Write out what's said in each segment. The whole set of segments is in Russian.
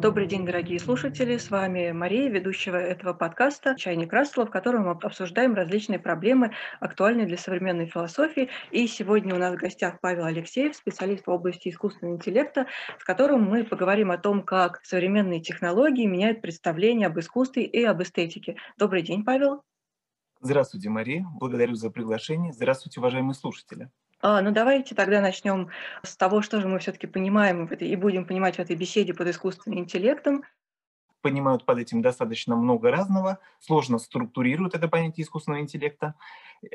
Добрый день, дорогие слушатели. С вами Мария, ведущего этого подкаста «Чайник Рассела», в котором мы обсуждаем различные проблемы, актуальные для современной философии. И сегодня у нас в гостях Павел Алексеев, специалист в области искусственного интеллекта, с которым мы поговорим о том, как современные технологии меняют представление об искусстве и об эстетике. Добрый день, Павел. Здравствуйте, Мария. Благодарю за приглашение. Здравствуйте, уважаемые слушатели. А, ну давайте тогда начнем с того, что же мы все-таки понимаем в этой, и будем понимать в этой беседе под искусственным интеллектом. Понимают под этим достаточно много разного, сложно структурируют это понятие искусственного интеллекта.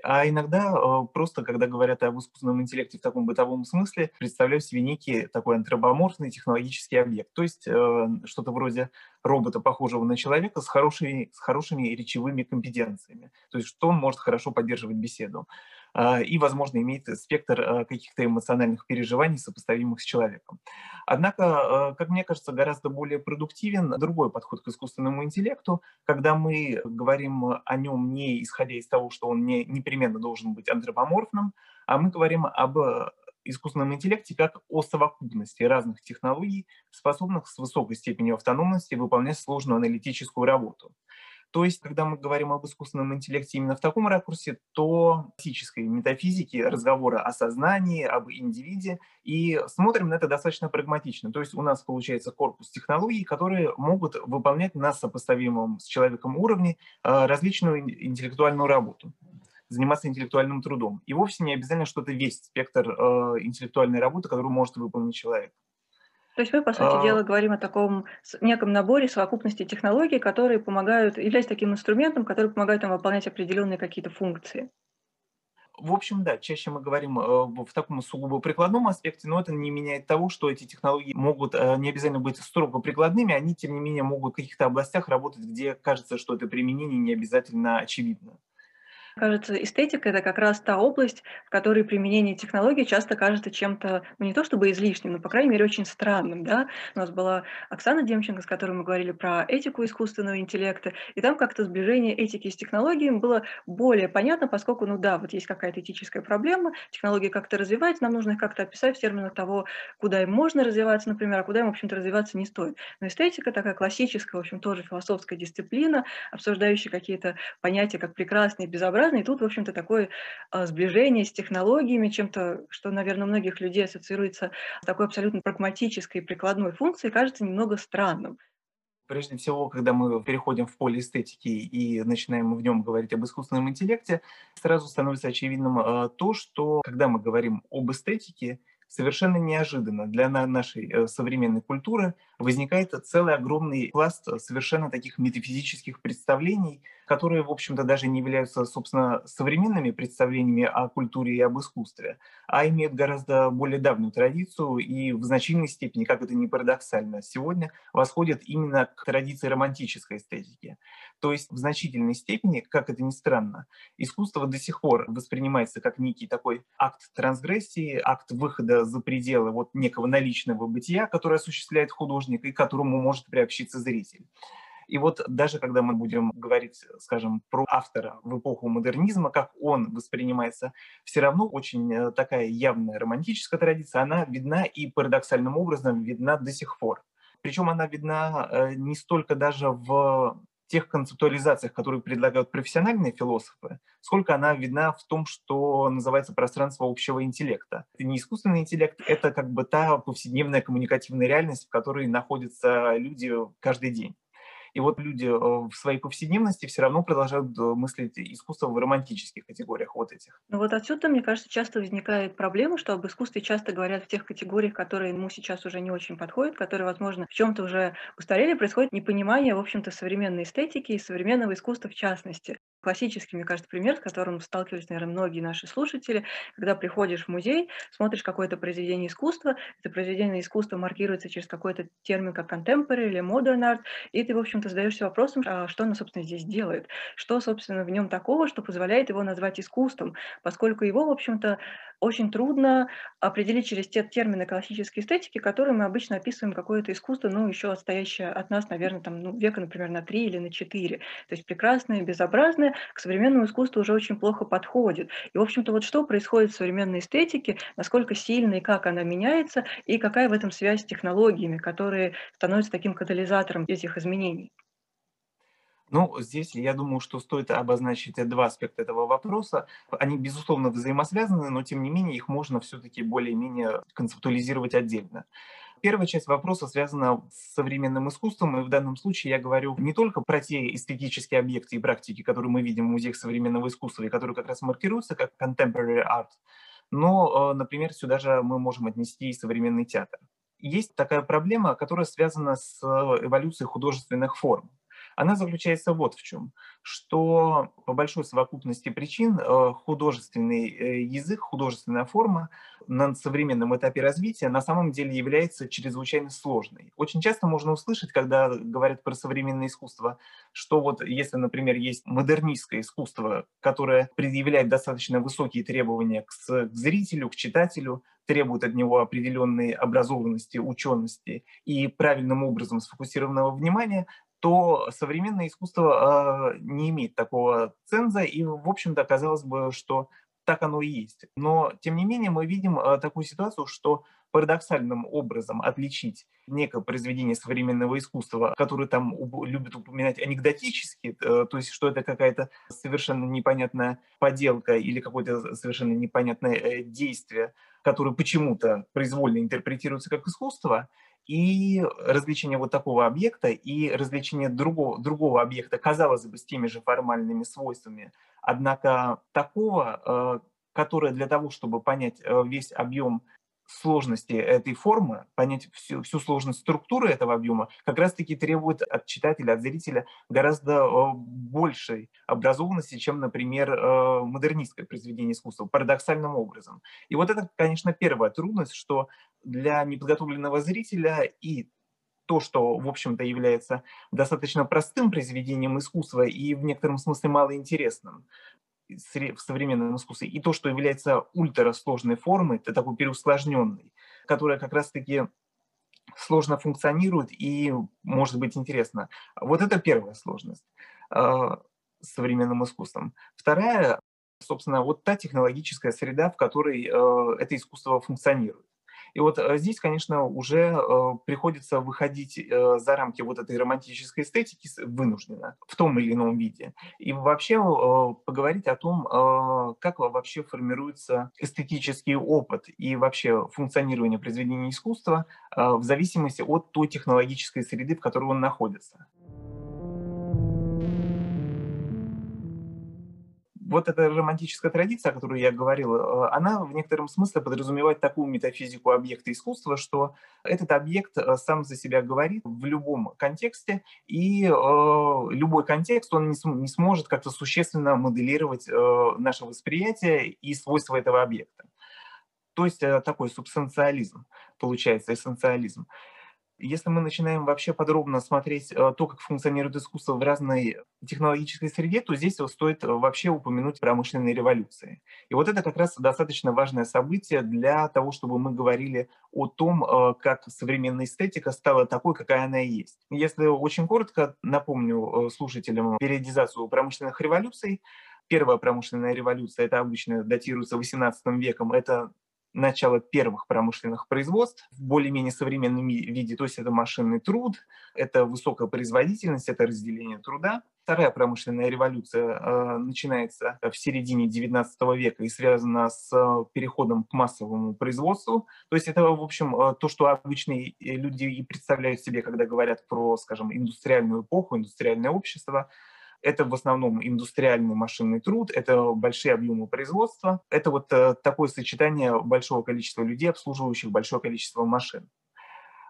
А иногда э, просто, когда говорят об искусственном интеллекте в таком бытовом смысле, представляют себе некий такой антропоморфный технологический объект. То есть э, что-то вроде робота, похожего на человека, с хорошими, с хорошими речевыми компетенциями. То есть что он может хорошо поддерживать беседу. А, и, возможно, имеет спектр а, каких-то эмоциональных переживаний, сопоставимых с человеком. Однако, а, как мне кажется, гораздо более продуктивен другой подход к искусственному интеллекту, когда мы говорим о нем не исходя из того, что он не, непременно должен быть антропоморфным, а мы говорим об искусственном интеллекте как о совокупности разных технологий, способных с высокой степенью автономности выполнять сложную аналитическую работу. То есть, когда мы говорим об искусственном интеллекте именно в таком ракурсе, то классической метафизики разговора о сознании, об индивиде, и смотрим на это достаточно прагматично. То есть у нас получается корпус технологий, которые могут выполнять на сопоставимом с человеком уровне а, различную интеллектуальную работу заниматься интеллектуальным трудом. И вовсе не обязательно, что это весь спектр э, интеллектуальной работы, которую может выполнить человек. То есть мы, по сути а... дела, говорим о таком неком наборе совокупности технологий, которые помогают, являются таким инструментом, который помогает нам выполнять определенные какие-то функции. В общем, да, чаще мы говорим э, в таком сугубо прикладном аспекте, но это не меняет того, что эти технологии могут э, не обязательно быть строго прикладными, они, тем не менее, могут в каких-то областях работать, где кажется, что это применение не обязательно очевидно. Кажется, эстетика– это как раз та область, в которой применение технологий часто кажется чем-то, ну не то чтобы излишним, но, по крайней мере, очень странным. Да? У нас была Оксана Демченко, с которой мы говорили про этику искусственного интеллекта, и там как-то сближение этики с технологиями было более понятно, поскольку, ну да, вот есть какая-то этическая проблема, технологии как-то развиваются, нам нужно их как-то описать в терминах того, куда им можно развиваться, например, а куда им, в общем-то, развиваться не стоит. Но эстетика такая классическая, в общем, тоже философская дисциплина, обсуждающая какие-то понятия, как прекрасные, безобразные, разные. И тут, в общем-то, такое а, сближение с технологиями, чем-то, что, наверное, у многих людей ассоциируется с такой абсолютно прагматической прикладной функцией, кажется немного странным. Прежде всего, когда мы переходим в поле эстетики и начинаем в нем говорить об искусственном интеллекте, сразу становится очевидным а, то, что когда мы говорим об эстетике, совершенно неожиданно для нашей э, современной культуры возникает целый огромный пласт совершенно таких метафизических представлений, которые, в общем-то, даже не являются, собственно, современными представлениями о культуре и об искусстве, а имеют гораздо более давнюю традицию и в значительной степени, как это ни парадоксально, сегодня восходят именно к традиции романтической эстетики. То есть в значительной степени, как это ни странно, искусство до сих пор воспринимается как некий такой акт трансгрессии, акт выхода за пределы вот некого наличного бытия, который осуществляет художник и к которому может приобщиться зритель. И вот даже когда мы будем говорить, скажем, про автора в эпоху модернизма, как он воспринимается, все равно очень э, такая явная романтическая традиция, она видна и парадоксальным образом видна до сих пор. Причем она видна э, не столько даже в тех концептуализациях, которые предлагают профессиональные философы, сколько она видна в том, что называется пространство общего интеллекта. Это не искусственный интеллект, это как бы та повседневная коммуникативная реальность, в которой находятся люди каждый день. И вот люди э, в своей повседневности все равно продолжают э, мыслить искусство в романтических категориях вот этих. Ну вот отсюда, мне кажется, часто возникает проблема, что об искусстве часто говорят в тех категориях, которые ему сейчас уже не очень подходят, которые, возможно, в чем-то уже устарели, происходит непонимание, в общем-то, современной эстетики и современного искусства в частности классический, мне кажется, пример, с которым сталкивались, наверное, многие наши слушатели, когда приходишь в музей, смотришь какое-то произведение искусства, это произведение искусства маркируется через какой-то термин, как contemporary или modern art, и ты, в общем-то, задаешься вопросом, а что оно, собственно, здесь делает, что, собственно, в нем такого, что позволяет его назвать искусством, поскольку его, в общем-то, очень трудно определить через те термины классической эстетики, которые мы обычно описываем какое-то искусство, ну, еще отстоящее от нас, наверное, там, ну, века, например, на три или на четыре. То есть прекрасное, безобразное, к современному искусству уже очень плохо подходит. И, в общем-то, вот что происходит в современной эстетике, насколько сильно и как она меняется, и какая в этом связь с технологиями, которые становятся таким катализатором этих изменений? Ну, здесь я думаю, что стоит обозначить два аспекта этого вопроса. Они, безусловно, взаимосвязаны, но тем не менее их можно все-таки более-менее концептуализировать отдельно. Первая часть вопроса связана с современным искусством, и в данном случае я говорю не только про те эстетические объекты и практики, которые мы видим в музеях современного искусства, и которые как раз маркируются как contemporary art, но, э, например, сюда же мы можем отнести и современный театр. Есть такая проблема, которая связана с эволюцией художественных форм она заключается вот в чем, что по большой совокупности причин э, художественный э, язык, художественная форма на современном этапе развития на самом деле является чрезвычайно сложной. Очень часто можно услышать, когда говорят про современное искусство, что вот если, например, есть модернистское искусство, которое предъявляет достаточно высокие требования к зрителю, к читателю, требует от него определенной образованности, учености и правильным образом сфокусированного внимания, то современное искусство э, не имеет такого ценза, и, в общем-то, казалось бы, что так оно и есть. Но, тем не менее, мы видим э, такую ситуацию, что парадоксальным образом отличить некое произведение современного искусства, которое там любят упоминать анекдотически, э, то есть что это какая-то совершенно непонятная поделка или какое-то совершенно непонятное э, действие, которое почему-то произвольно интерпретируется как искусство, и развлечение вот такого объекта и развлечение другого, другого объекта, казалось бы, с теми же формальными свойствами, однако такого, э, которое для того, чтобы понять э, весь объем сложности этой формы, понять всю, всю сложность структуры этого объема, как раз-таки требует от читателя, от зрителя гораздо э, большей образованности, чем, например, модернистское произведение искусства, парадоксальным образом. И вот это, конечно, первая трудность, что для неподготовленного зрителя и то, что, в общем-то, является достаточно простым произведением искусства и в некотором смысле малоинтересным в современном искусстве, и то, что является ультрасложной формой, это такой переусложненный, которая как раз-таки сложно функционирует и может быть интересно. Вот это первая сложность э, с современным искусством. Вторая, собственно, вот та технологическая среда, в которой э, это искусство функционирует. И вот э, здесь, конечно, уже э, приходится выходить э, за рамки вот этой романтической эстетики вынужденно в том или ином виде. И вообще поговорить о том, как вообще формируется эстетический опыт и вообще функционирование произведения искусства в зависимости от той технологической среды, в которой он находится. Вот эта романтическая традиция, о которой я говорил, э, она в некотором смысле подразумевает такую метафизику объекта искусства, что этот объект э, сам за себя говорит в любом контексте, и э, любой контекст, он не, не сможет как-то существенно моделировать э, наше восприятие и свойства этого объекта. То есть э, такой субстанциализм, получается, эссенциализм. Если мы начинаем вообще подробно смотреть э, то, как функционирует искусство в разной технологической среде, то здесь стоит вообще упомянуть промышленные революции. И вот это как раз достаточно важное событие для того, чтобы мы говорили о том, э, как современная эстетика стала такой, какая она есть. Если очень коротко напомню э, слушателям периодизацию промышленных революций, Первая промышленная революция, это обычно датируется 18 веком, это начало первых промышленных производств в более-менее современном виде, то есть это машинный труд, это высокая производительность, это разделение труда. Вторая промышленная революция э, начинается в середине XIX века и связана с э, переходом к массовому производству. То есть это, в общем, э, то, что обычные люди и представляют себе, когда говорят про, скажем, индустриальную эпоху, индустриальное общество – это в основном индустриальный машинный труд, это большие объемы производства, это вот э, такое сочетание большого количества людей, обслуживающих большое количество машин.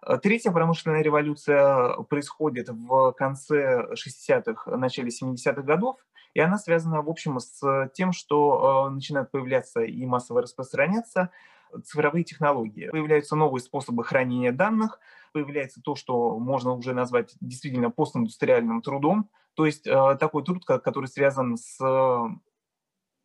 Э, третья промышленная революция происходит в конце 60-х, начале 70-х годов, и она связана, в общем, с тем, что э, начинают появляться и массово распространяться цифровые технологии. Появляются новые способы хранения данных, появляется то, что можно уже назвать действительно постиндустриальным трудом, то есть э, такой труд, который связан с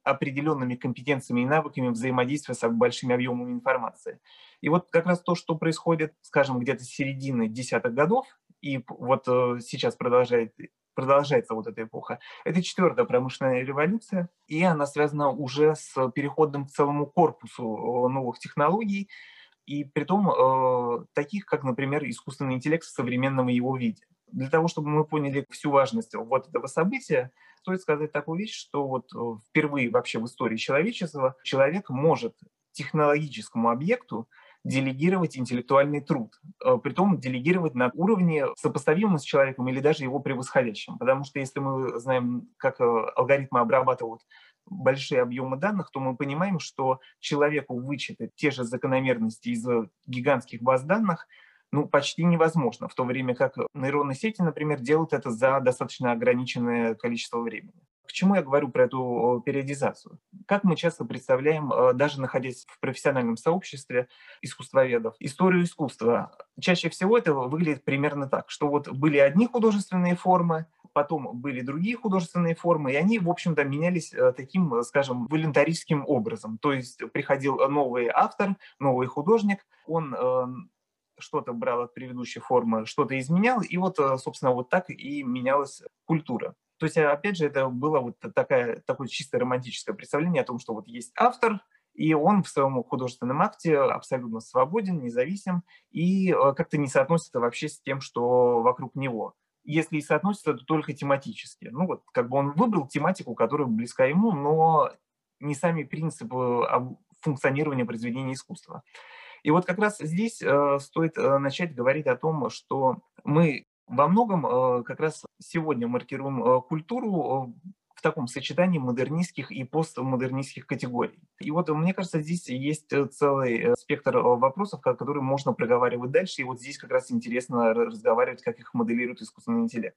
определенными компетенциями и навыками взаимодействия с большими объемами информации. И вот как раз то, что происходит, скажем, где-то с середины десятых годов, и вот э, сейчас продолжает продолжается вот эта эпоха. Это четвертая промышленная революция, и она связана уже с переходом к целому корпусу э, новых технологий, и при том э, таких, как, например, искусственный интеллект в современном его виде. Для того, чтобы мы поняли всю важность вот этого события, стоит сказать такую вещь, что вот э, впервые вообще в истории человечества человек может технологическому объекту делегировать интеллектуальный труд, э, притом делегировать на уровне сопоставимом с человеком или даже его превосходящим. Потому что если мы знаем, как э, алгоритмы обрабатывают большие объемы данных, то мы понимаем, что человеку вычитать те же закономерности из гигантских баз данных ну, почти невозможно, в то время как нейронные сети, например, делают это за достаточно ограниченное количество времени. К чему я говорю про эту периодизацию? Как мы часто представляем, э, даже находясь в профессиональном сообществе искусствоведов, историю искусства? Чаще всего это выглядит примерно так, что вот были одни художественные формы, потом были другие художественные формы, и они, в общем-то, менялись э, таким, скажем, волюнтаристским образом. То есть приходил новый автор, новый художник, он э, что-то брал от предыдущей формы, что-то изменял, и вот, собственно, вот так и менялась культура. То есть, опять же, это было вот такая, такое чисто романтическое представление о том, что вот есть автор, и он в своем художественном акте абсолютно свободен, независим, и э, как-то не соотносится вообще с тем, что вокруг него. Если и соотносится, то только тематически. Ну вот, как бы он выбрал тематику, которая близка ему, но не сами принципы функционирования произведения искусства. И вот как раз здесь э, стоит э, начать говорить о том, что мы во многом э, как раз сегодня маркируем э, культуру э, в таком сочетании модернистских и постмодернистских категорий. И вот мне кажется, здесь есть целый спектр вопросов, которые можно проговаривать дальше, и вот здесь как раз интересно разговаривать, как их моделирует искусственный интеллект.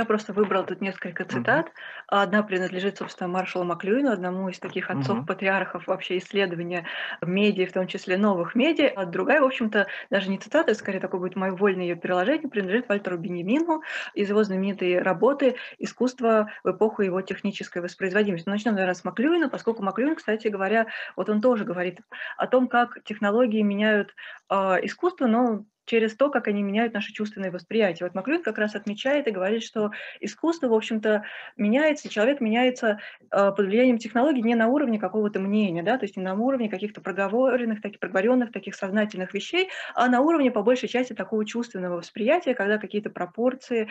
Я просто выбрала тут несколько цитат. Мгм. Одна принадлежит, собственно, Маршалу Маклюину, одному из таких отцов-патриархов вообще исследования медиа, в том числе новых медиа. А другая, в общем-то, даже не цитата, скорее такое будет мое вольное ее переложение, принадлежит Вальтеру Бенемину из его знаменитой работы «Искусство в эпоху его технической воспроизводимости». Ну, начнем, наверное, с Маклюина, поскольку Маклюин, кстати говоря, вот он тоже говорит о том, как технологии меняют э, искусство, но через то, как они меняют наше чувственное восприятие. Вот Маклюин как раз отмечает и говорит, что искусство, в общем-то, меняется, человек меняется э, под влиянием технологий не на уровне какого-то мнения, да, то есть не на уровне каких-то проговоренных, таких проговоренных, таких сознательных вещей, а на уровне, по большей части, такого чувственного восприятия, когда какие-то пропорции,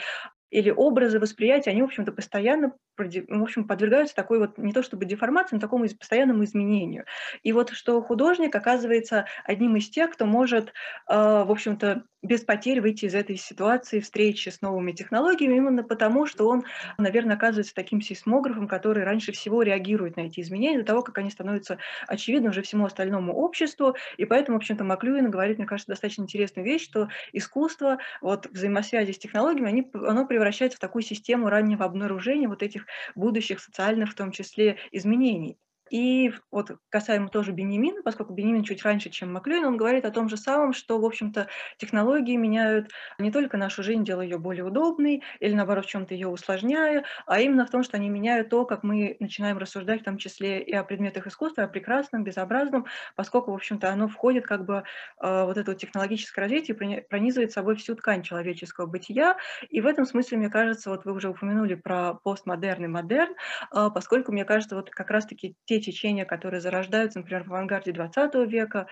или образы восприятия, они, в общем-то, постоянно в общем, подвергаются такой вот, не то чтобы деформации, но такому постоянному изменению. И вот что художник оказывается одним из тех, кто может, а, в общем-то, без потерь выйти из этой ситуации встречи с новыми технологиями, именно потому, что он, наверное, оказывается таким сейсмографом, который раньше всего реагирует на эти изменения, до того, как они становятся очевидны уже всему остальному обществу. И поэтому, в общем-то, Маклюин говорит, мне кажется, достаточно интересную вещь, что искусство, вот взаимосвязи с технологиями, они, оно превращается в такую систему раннего обнаружения вот этих будущих социальных, в том числе, изменений. И вот касаемо тоже Бенемина, поскольку Бенемин чуть раньше, чем Маклюин, он говорит о том же самом, что, в общем-то, технологии меняют не только нашу жизнь, делая ее более удобной или, наоборот, в чем-то ее усложняя, а именно в том, что они меняют то, как мы начинаем рассуждать, в том числе и о предметах искусства, о прекрасном, безобразном, поскольку, в общем-то, оно входит как бы э, вот это вот технологическое развитие, пронизывает собой всю ткань человеческого бытия. И в этом смысле, мне кажется, вот вы уже упомянули про постмодерн и модерн, э, поскольку, мне кажется, вот как раз-таки те течения, которые зарождаются, например, в авангарде XX века,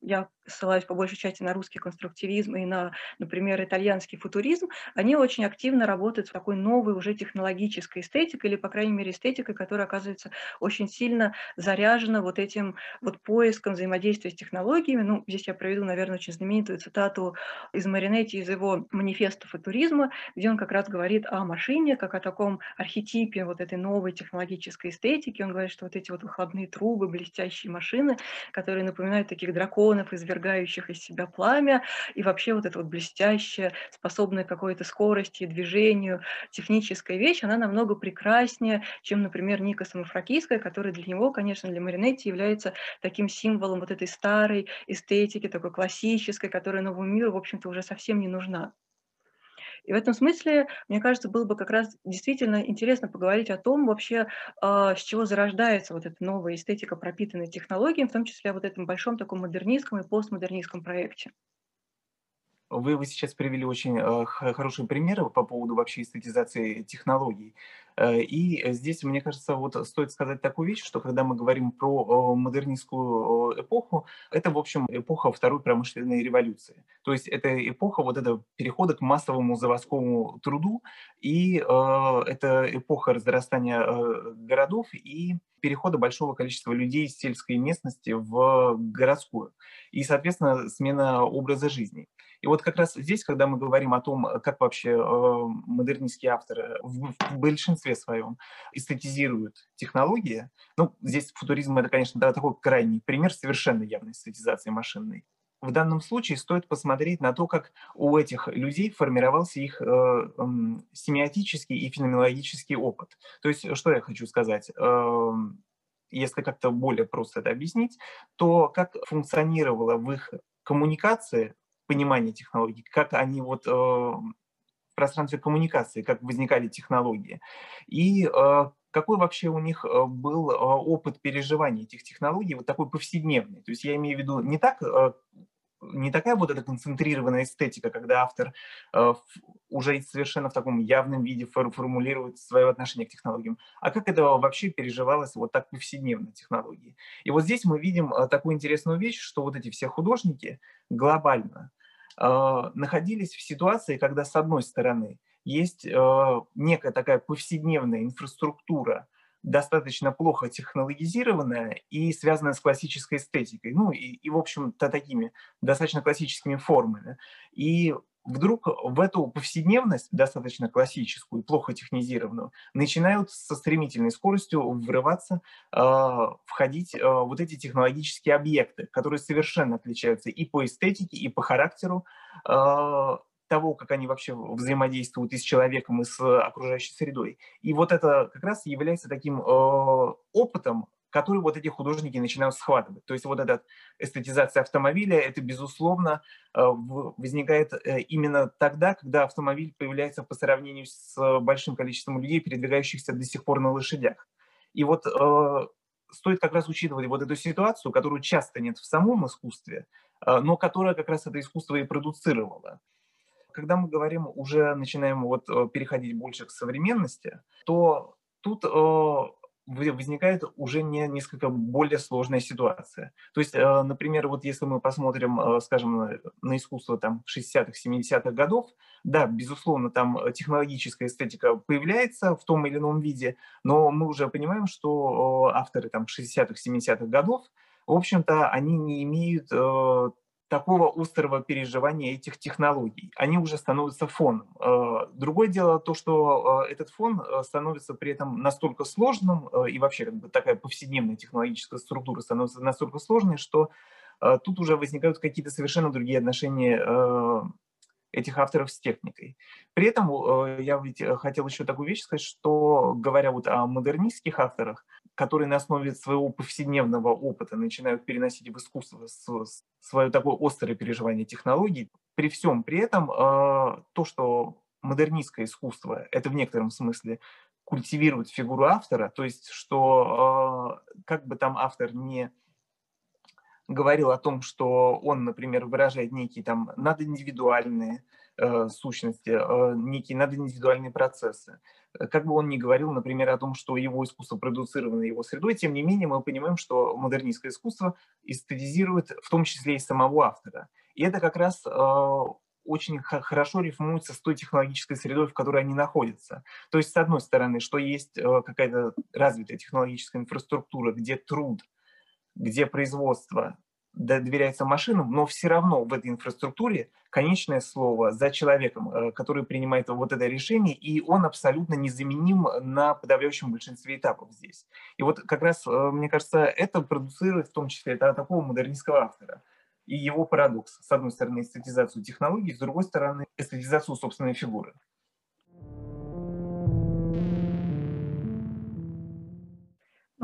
я ссылаюсь по большей части на русский конструктивизм и на, например, итальянский футуризм, они очень активно работают с такой новой уже технологической эстетикой, или, по крайней мере, эстетикой, которая оказывается очень сильно заряжена вот этим вот поиском взаимодействия с технологиями. Ну, здесь я проведу, наверное, очень знаменитую цитату из Маринетти, из его манифеста футуризма, где он как раз говорит о машине, как о таком архетипе вот этой новой технологической эстетики. Он говорит, что вот эти вот выходные трубы, блестящие машины, которые напоминают таких драконов из извергающих из себя пламя, и вообще вот эта вот блестящая, способная какой-то скорости, движению, техническая вещь, она намного прекраснее, чем, например, Ника Самофракийская, которая для него, конечно, для Маринетти является таким символом вот этой старой эстетики, такой классической, которая новому миру, в общем-то, уже совсем не нужна. И в этом смысле, мне кажется, было бы как раз действительно интересно поговорить о том вообще, а, с чего зарождается вот эта новая эстетика, пропитанная технологиями, в том числе вот этом большом таком модернистском и постмодернистском проекте. Вы, вы сейчас привели очень э, хорошие примеры по поводу вообще эстетизации технологий. Э, и здесь, мне кажется, вот стоит сказать такую вещь, что когда мы говорим про модернистскую эпоху, это, в общем, эпоха второй промышленной революции. То есть это эпоха вот этого перехода к массовому заводскому труду, и э, это эпоха разрастания э, городов и перехода большого количества людей из сельской местности в городскую. И, соответственно, смена образа жизни. И вот как раз здесь, когда мы говорим о том, как вообще э, модернистские авторы в, большинстве своем эстетизируют технологии, ну, здесь футуризм – это, конечно, такой крайний пример совершенно явной эстетизации машинной. В данном случае стоит посмотреть на то, как у этих людей формировался их э, э, семиотический и феноменологический опыт. То есть, что я хочу сказать? Э, если как-то более просто это объяснить, то как функционировала в их коммуникации понимание технологий, как они вот э, в пространстве коммуникации, как возникали технологии. И э, какой вообще у них э, был опыт переживания этих технологий, вот такой повседневный. То есть я имею в виду не так не такая вот эта концентрированная эстетика, когда автор э, уже совершенно в таком явном виде формулирует свое отношение к технологиям, а как это вообще переживалось вот так повседневно технологии. И вот здесь мы видим э, такую интересную вещь, что вот эти все художники глобально а, находились в ситуации, когда, с одной стороны, есть а, некая такая повседневная инфраструктура, достаточно плохо технологизированная и связанная с классической эстетикой, ну и, и в общем-то, такими достаточно классическими формами. И вдруг в эту повседневность, достаточно классическую, плохо технизированную, начинают со стремительной скоростью врываться, э, входить э, вот эти технологические объекты, которые совершенно отличаются и по эстетике, и по характеру э, того, как они вообще взаимодействуют и с человеком, и с окружающей средой. И вот это как раз является таким э, опытом, который вот эти художники начинают схватывать. То есть вот эта эстетизация автомобиля, это, безусловно, э, возникает э, именно тогда, когда автомобиль появляется по сравнению с большим количеством людей, передвигающихся до сих пор на лошадях. И вот э, стоит как раз учитывать вот эту ситуацию, которую часто нет в самом искусстве, но которая как раз это искусство и продуцировала. Когда мы говорим, уже начинаем вот переходить больше к современности, то тут возникает уже не, несколько более сложная ситуация. То есть, э, например, вот если мы посмотрим, э, скажем, на искусство там 60-х, 70-х годов, да, безусловно, там технологическая эстетика появляется в том или ином виде, но мы уже понимаем, что авторы там 60-х, 70-х годов, в общем-то, они не имеют э, такого острого переживания этих технологий. Они уже становятся фоном. Э, другое дело то, что э, этот фон э, становится при этом настолько сложным, и вообще как бы такая повседневная технологическая структура становится настолько сложной, что тут уже возникают какие-то совершенно другие отношения этих авторов с техникой. При этом я ведь хотел еще такую вещь сказать, что говоря вот о модернистских авторах, которые на основе своего повседневного опыта начинают переносить в искусство свое такое острое переживание технологий. При всем при этом а, то, что модернистское искусство, это в некотором смысле культивирует фигуру автора, то есть что а, как бы там автор не говорил о том, что он, например, выражает некие там надиндивидуальные э, сущности, э, некие надиндивидуальные процессы. Как бы он ни говорил, например, о том, что его искусство продуцировано его средой, тем не менее мы понимаем, что модернистское искусство эстетизирует в том числе и самого автора. И это как раз э, очень хорошо рифмуется с той технологической средой, в которой они находятся. То есть, с одной стороны, что есть э, какая-то развитая технологическая инфраструктура, где труд, где производство доверяется машинам, но все равно в этой инфраструктуре конечное слово за человеком, э, который принимает вот это решение, и он абсолютно незаменим на подавляющем большинстве этапов здесь. И вот как раз, э, мне кажется, это продуцирует в том числе такого модернистского автора. И его парадокс. С одной стороны, эстетизацию технологий, с другой стороны, эстетизацию собственной фигуры.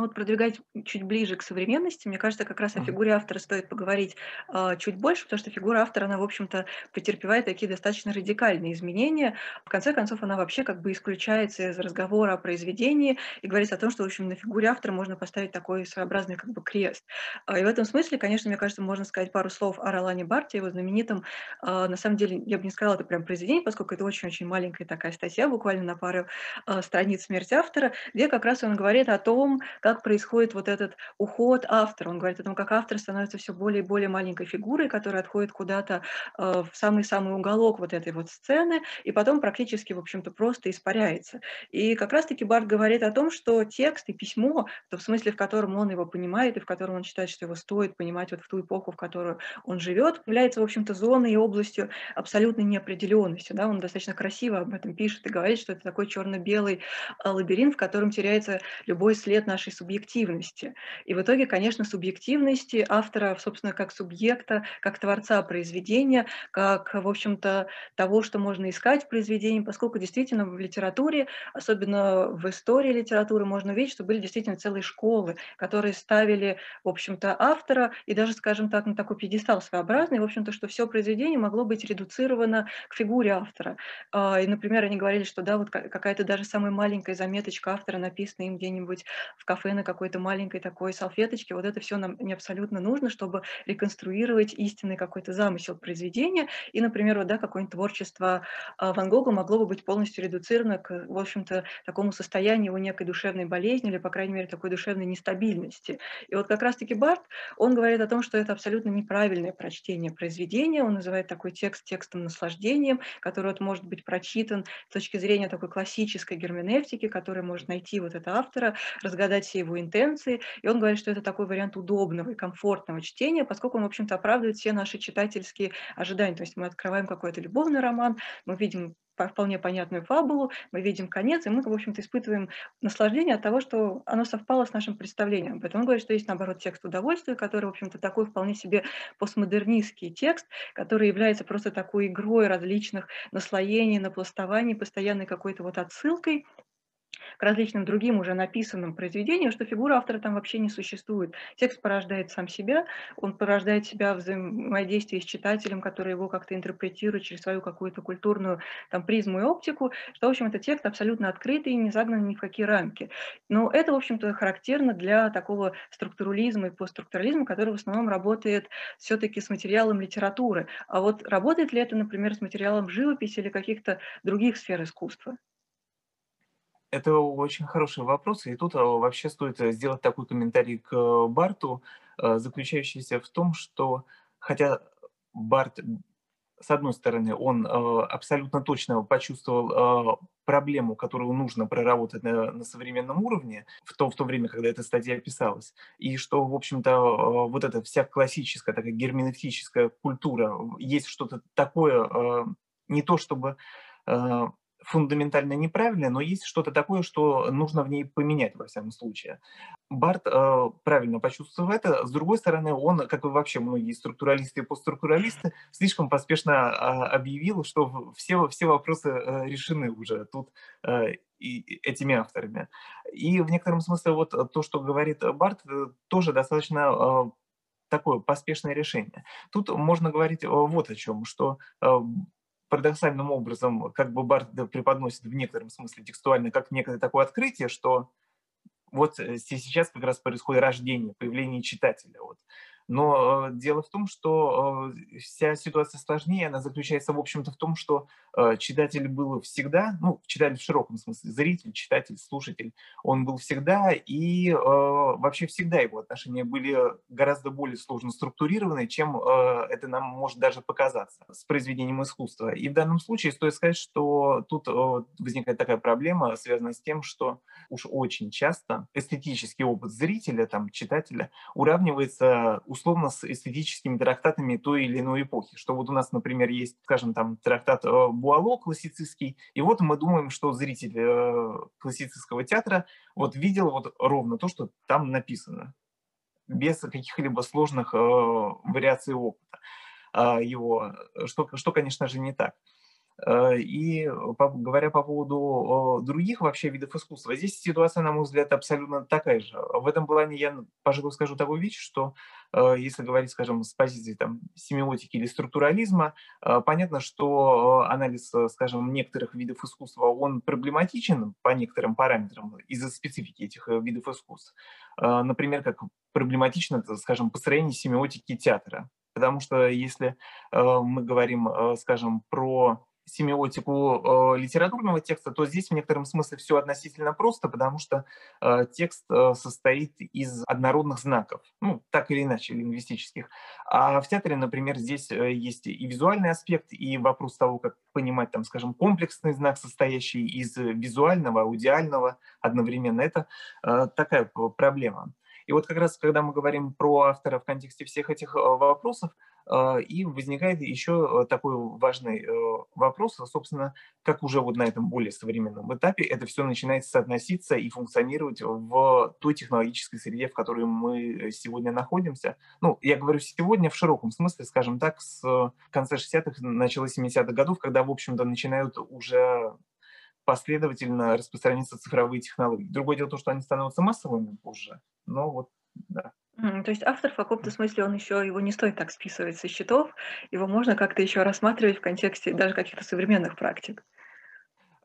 Вот продвигать чуть ближе к современности, мне кажется, как раз о фигуре автора стоит поговорить, а, чуть больше, потому что фигура автора, она, в общем-то, претерпевает такие достаточно радикальные изменения. В конце концов, она вообще как бы исключается из разговора о произведении и говорится о том, что, в общем, на фигуре автора можно поставить такой своеобразный как бы крест. А, и в этом смысле, конечно, мне кажется, можно сказать пару слов о Ролане Барте, его знаменитом, а, на самом деле, я бы не сказала, это прям произведение, поскольку это очень-очень маленькая такая статья, буквально на пару а, страниц «Смерть автора», где как раз он говорит о том, как происходит вот этот уход автора. Он говорит о том, как автор становится все более и более маленькой фигурой, которая отходит куда-то э, в самый-самый уголок вот этой вот сцены, и потом практически, в общем-то, просто испаряется. И как раз-таки Барт говорит о том, что текст и письмо, в смысле, в котором он его понимает и в котором он считает, что его стоит понимать вот в ту эпоху, в которую он живет, является, в общем-то, зоной и областью абсолютной неопределенности. Да? Он достаточно красиво об этом пишет и говорит, что это такой черно-белый а, лабиринт, в котором теряется любой след нашей субъективности. И в итоге, конечно, субъективности автора, собственно, как субъекта, как творца произведения, как, в общем-то, того, что можно искать в произведении, поскольку действительно в литературе, особенно в истории литературы, можно увидеть, что были действительно целые школы, которые ставили, в общем-то, автора и даже, скажем так, на такой пьедестал своеобразный, в общем-то, что все произведение могло быть редуцировано к фигуре автора. А, и, например, они говорили, что да, вот какая-то даже самая маленькая заметочка автора, написанная им где-нибудь в кафе на какой-то маленькой такой салфеточке, вот это все нам не абсолютно нужно, чтобы реконструировать истинный какой-то замысел произведения. И, например, вот, да, какое-нибудь творчество а, Ван Гога могло бы быть полностью редуцировано к, в общем-то, такому состоянию его некой душевной болезни или, по крайней мере, такой душевной нестабильности. И вот как раз-таки Барт, он говорит о том, что это абсолютно неправильное прочтение произведения, он называет такой текст текстом наслаждением, который вот может быть прочитан с точки зрения такой классической герменевтики, которая может найти вот это автора, разгадать все его интенции. И он говорит, что это такой вариант удобного и комфортного чтения, поскольку он, в общем-то, оправдывает все наши читательские ожидания. То есть мы открываем какой-то любовный роман, мы видим вполне понятную фабулу, мы видим конец, и мы, в общем-то, испытываем наслаждение от того, что оно совпало с нашим представлением. Поэтому он говорит, что есть, наоборот, текст удовольствия, который, в общем-то, такой вполне себе постмодернистский текст, который является просто такой игрой различных наслоений, напластований, постоянной какой-то вот отсылкой к различным другим уже написанным произведениям, что фигура автора там вообще не существует. Текст порождает сам себя, он порождает себя в взаимодействии с читателем, который его как-то интерпретирует через свою какую-то культурную там, призму и оптику, что, в общем, это текст абсолютно открытый и не загнан ни в какие рамки. Но это, в общем-то, характерно для такого структурализма и постструктурализма, который в основном работает все-таки с материалом литературы. А вот работает ли это, например, с материалом живописи или каких-то других сфер искусства? Это очень хороший вопрос, и тут а, вообще стоит э, сделать такой комментарий к э, Барту, э, заключающийся в том, что хотя Барт, с одной стороны, он абсолютно точно почувствовал проблему, которую нужно проработать на, на современном уровне, в то, в то время, когда эта статья писалась, и что, в общем-то, вот эта вся классическая, такая герменевтическая культура, есть что-то такое, не то чтобы фундаментально неправильное, но есть что-то такое, что нужно в ней поменять во всяком случае. Барт э, правильно почувствовал это. С другой стороны, он, как и вообще многие структуралисты и постструктуралисты, слишком поспешно э, объявил, что все, все вопросы э, решены уже тут э, и, этими авторами. И в некотором смысле вот то, что говорит Барт, э, тоже достаточно э, такое поспешное решение. Тут можно говорить э, вот о чем, что парадоксальным образом как бы Барт преподносит в некотором смысле текстуально как некое такое открытие, что вот э, сейчас как раз происходит рождение, появление читателя. Вот. Но э, дело в том, что э, вся ситуация сложнее, она заключается, в общем-то, в том, что э, читатель был всегда, ну, читатель в широком смысле, зритель, читатель, слушатель, он был всегда, и вообще всегда его отношения были гораздо более сложно структурированы, чем это нам может даже показаться с произведением искусства. И в данном случае стоит сказать, что тут возникает такая проблема, связанная с тем, что уж очень часто эстетический опыт зрителя, там, читателя уравнивается условно с эстетическими трактатами той или иной эпохи. Что вот у нас, например, есть, скажем, там трактат э, Буало классицистский, и вот мы думаем, что зритель э, классицистского театра вот видел вот ровно то, что там написано, без каких-либо сложных э, вариаций опыта его, что, что, конечно же, не так. Э, и по говоря по поводу, э, других вообще видов искусства, здесь ситуация, на мой взгляд, абсолютно такая же. В этом плане я, пожалуй, скажу такую вещь, что, э, если говорить, скажем, с позиции там семиотики или структурализма, понятно, что анализ, скажем, некоторых видов искусства, он проблематичен по некоторым параметрам из-за специфики этих видов искусств. Например, как проблематично, скажем, построение семиотики театра. Потому что если мы говорим, скажем, про семиотику э, литературного текста, то здесь в некотором смысле все относительно просто, потому что э, текст э, состоит из однородных знаков, ну, так или иначе, лингвистических. А в театре, например, здесь есть и визуальный аспект, и вопрос того, как понимать, там, скажем, комплексный знак, состоящий из визуального, аудиального одновременно. Это такая проблема. И вот как раз, когда мы говорим про автора в контексте всех этих вопросов, и возникает еще э, такой важный вопрос, собственно, как уже вот на этом более современном этапе это все начинает соотноситься и функционировать в той технологической среде, в которой мы сегодня находимся. Ну, я говорю сегодня в широком смысле, скажем так, с конца 60-х, начала 70-х годов, когда, в общем-то, начинают уже последовательно распространяться цифровые технологии. Другое дело то, что они становятся массовыми позже, но вот, да. То есть автор в каком-то смысле, он еще, его не стоит так списывать со счетов, его можно как-то еще рассматривать в контексте даже каких-то современных практик.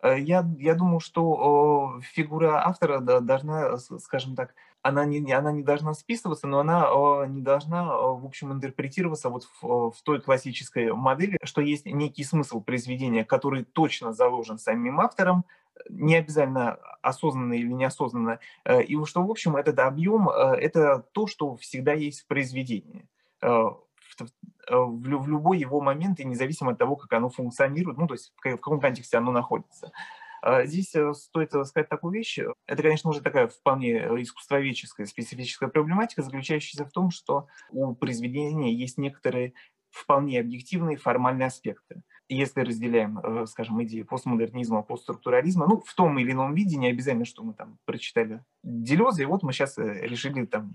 Э, я, я думаю, что фигура автора должна, скажем так, она не, она не должна списываться, но она не должна, в общем, интерпретироваться вот в, в той классической модели, что есть некий смысл произведения, который точно заложен самим автором, не обязательно осознанно или неосознанно, э, и что, в общем, этот объем э, – это то, что всегда есть в произведении в, любой его момент, и независимо от того, как оно функционирует, ну, то есть в каком контексте оно находится. Здесь э, стоит э, сказать такую вещь. Это, конечно, уже такая вполне э, искусствоведческая, специфическая проблематика, заключающаяся в том, что у произведения есть некоторые вполне объективные формальные аспекты. Если разделяем, скажем, идеи постмодернизма, постструктурализма, ну, в том или ином виде, не обязательно, что мы там прочитали Делеза, и вот мы сейчас решили там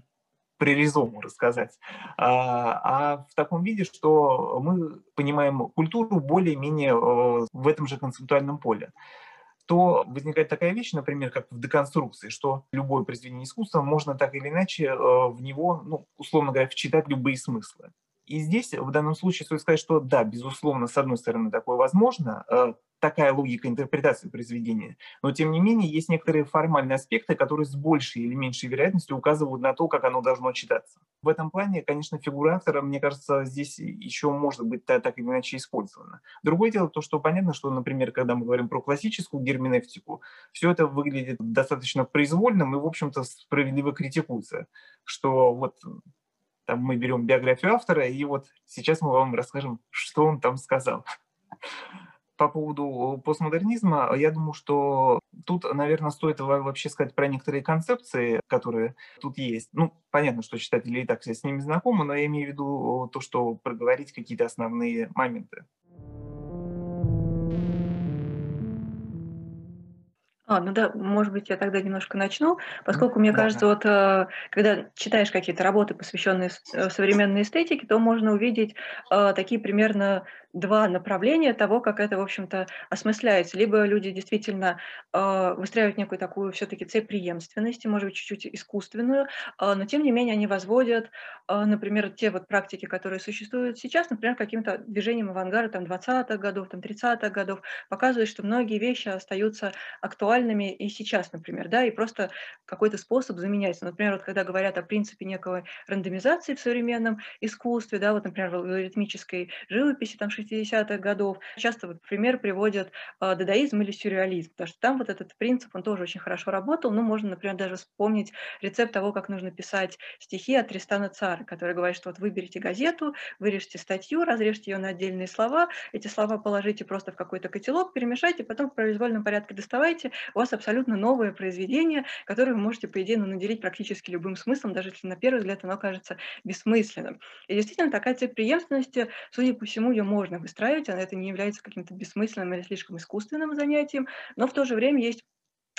прирезому рассказать, а, а в таком виде, что мы понимаем культуру более-менее в этом же концептуальном поле то возникает такая вещь, например, как в деконструкции, что любое произведение искусства можно так или иначе э, в него, ну, условно говоря, вчитать любые смыслы. И здесь в данном случае стоит сказать, что да, безусловно, с одной стороны такое возможно, э, такая логика интерпретации произведения. Но, тем не менее, есть некоторые формальные аспекты, которые с большей или меньшей вероятностью указывают на то, как оно должно читаться. В этом плане, конечно, фигура автора, мне кажется, здесь еще может быть так, или иначе использована. Другое дело то, что понятно, что, например, когда мы говорим про классическую герменевтику, все это выглядит достаточно произвольным и, в общем-то, справедливо критикуется, что вот там мы берем биографию автора, и вот сейчас мы вам расскажем, что он там сказал по поводу постмодернизма, я думаю, что тут, наверное, стоит вообще сказать про некоторые концепции, которые тут есть. Ну, понятно, что читатели и так все с ними знакомы, но я имею в виду то, что проговорить какие-то основные моменты. А, ну да, может быть, я тогда немножко начну, поскольку, мне да, кажется, да. вот э, когда читаешь какие-то работы, посвященные э, современной эстетике, то можно увидеть э, такие примерно два направления того, как это, в общем-то, осмысляется. Либо люди действительно э, выстраивают некую такую все-таки цепь преемственности, может быть, чуть-чуть искусственную, э, но тем не менее они возводят, э, например, те вот практики, которые существуют сейчас, например, каким-то движением авангарда там, 20-х годов, там, 30-х годов, показывают, что многие вещи остаются актуальными и сейчас, например, да, и просто какой-то способ заменяется. Например, вот когда говорят о принципе некой рандомизации в современном искусстве, да, вот, например, в ритмической живописи, там, 60-х годов. Часто вот пример приводят э, дадаизм или сюрреализм, потому что там вот этот принцип, он тоже очень хорошо работал. Ну, можно, например, даже вспомнить рецепт того, как нужно писать стихи от Тристана Цара, который говорит, что вот выберите газету, вырежьте статью, разрежьте ее на отдельные слова, эти слова положите просто в какой-то котелок, перемешайте, потом в произвольном порядке доставайте, у вас абсолютно новое произведение, которое вы можете, по идее, ну, наделить практически любым смыслом, даже если на первый взгляд оно кажется бессмысленным. И действительно, такая цепь преемственности, судя по всему, ее можно можно выстраивать, это не является каким-то бессмысленным или слишком искусственным занятием, но в то же время есть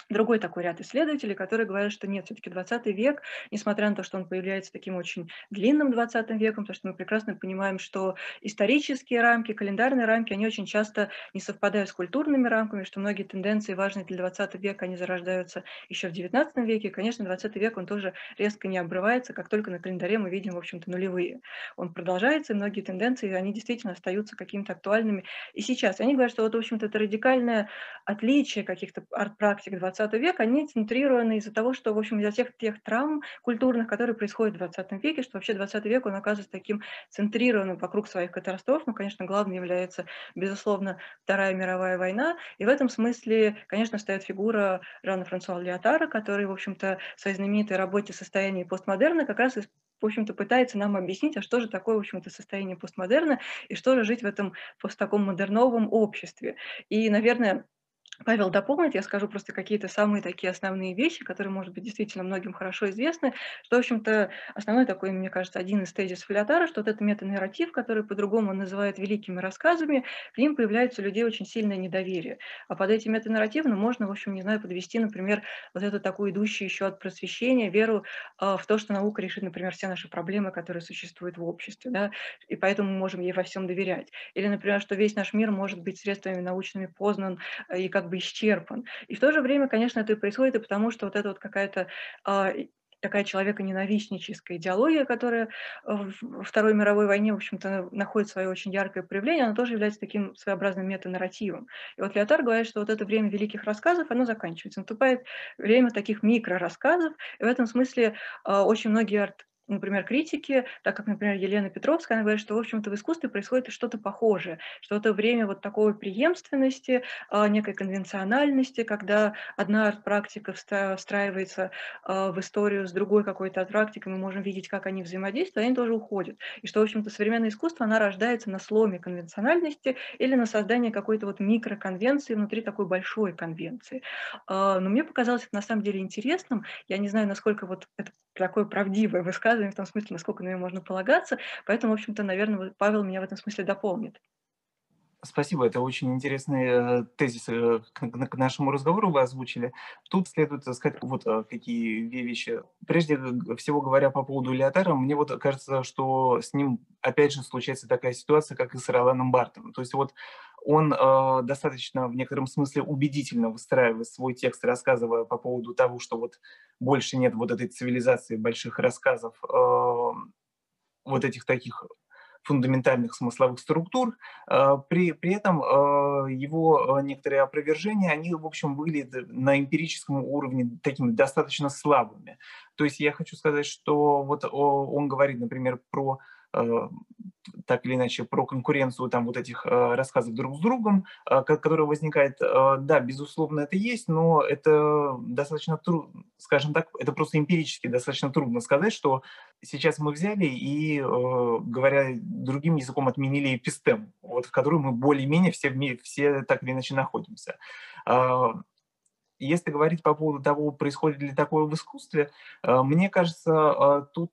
другой такой ряд исследователей, которые говорят, что нет, все-таки 20 век, несмотря на то, что он появляется таким очень длинным 20 веком, потому что мы прекрасно понимаем, что исторические рамки, календарные рамки, они очень часто не совпадают с культурными рамками, что многие тенденции важные для 20 века, они зарождаются еще в 19 веке. И, конечно, 20 век, он тоже резко не обрывается, как только на календаре мы видим, в общем-то, нулевые. Он продолжается, и многие тенденции, они действительно остаются какими-то актуальными и сейчас. Они говорят, что вот, в общем-то, это радикальное отличие каких-то арт-практик 20 20 век, они центрированы из-за того, что, в общем, из-за всех тех травм культурных, которые происходят в 20 веке, что вообще 20 век, он оказывается таким центрированным вокруг своих катастроф. Ну, конечно, главным является, безусловно, Вторая мировая война. И в этом смысле, конечно, стоит фигура Жана Франсуа Леотара, который, в общем-то, в своей знаменитой работе «Состояние постмодерна» как раз в общем-то, пытается нам объяснить, а что же такое, в общем-то, состояние постмодерна, и что же жить в этом пост таком модерновом обществе. И, наверное, Павел дополнит, я скажу просто какие-то самые такие основные вещи, которые, может быть, действительно многим хорошо известны, что, в общем-то, основной такой, мне кажется, один из тезисов Леотара, что вот этот метанарратив, который по-другому он называет великими рассказами, к ним появляется у людей очень сильное недоверие. А под этим метанарративом можно, в общем, не знаю, подвести, например, вот эту такую идущую еще от просвещения веру э, в то, что наука решит, например, все наши проблемы, которые существуют в обществе, да, и поэтому мы можем ей во всем доверять. Или, например, что весь наш мир может быть средствами научными познан и как бы исчерпан. И в то же время, конечно, это и происходит и потому, что вот это вот какая-то а, такая человеконенавистническая идеология, которая в Второй мировой войне, в общем-то, находит свое очень яркое проявление, она тоже является таким своеобразным метанарративом. И вот Леотар говорит, что вот это время великих рассказов, оно заканчивается. Наступает время таких микрорассказов, и в этом смысле а, очень многие арт например, критики, так как, например, Елена Петровская, она говорит, что, в общем-то, в искусстве происходит что-то похожее, что это время вот такой преемственности, а, некой конвенциональности, когда одна арт-практика встраивается а, в историю с другой какой-то арт-практикой, мы можем видеть, как они взаимодействуют, они тоже уходят. И что, в общем-то, современное искусство, она рождается на сломе конвенциональности или на создании какой-то вот микроконвенции внутри такой большой конвенции. А, но мне показалось это на самом деле интересным. Я не знаю, насколько вот это такое правдивое высказывание в том смысле, насколько на него можно полагаться. Поэтому, в общем-то, наверное, Павел меня в этом смысле дополнит. Спасибо, это очень интересные э, тезисы к нашему разговору вы озвучили. Тут следует сказать вот э, какие вещи. Прежде всего говоря по поводу Леотара, мне вот кажется, что с ним опять же случается такая ситуация, как и с Роланом Бартом. То есть вот он э, достаточно в некотором смысле убедительно выстраивает свой текст, рассказывая по поводу того, что вот больше нет вот этой цивилизации больших рассказов, э, вот этих таких фундаментальных смысловых структур. Э, при, при этом э, его некоторые опровержения, они, в общем, выглядят на эмпирическом уровне такими достаточно слабыми. То есть я хочу сказать, что вот он говорит, например, про Э, так или иначе про конкуренцию там вот этих э, рассказов друг с другом, э, которая возникает, да, безусловно, это есть, но это достаточно трудно, скажем так, это просто эмпирически достаточно трудно сказать, что сейчас мы взяли и, говоря другим языком, отменили эпистем, вот, в которой мы более-менее все, все так или иначе находимся. Если говорить по поводу того, происходит ли такое в искусстве, мне кажется, тут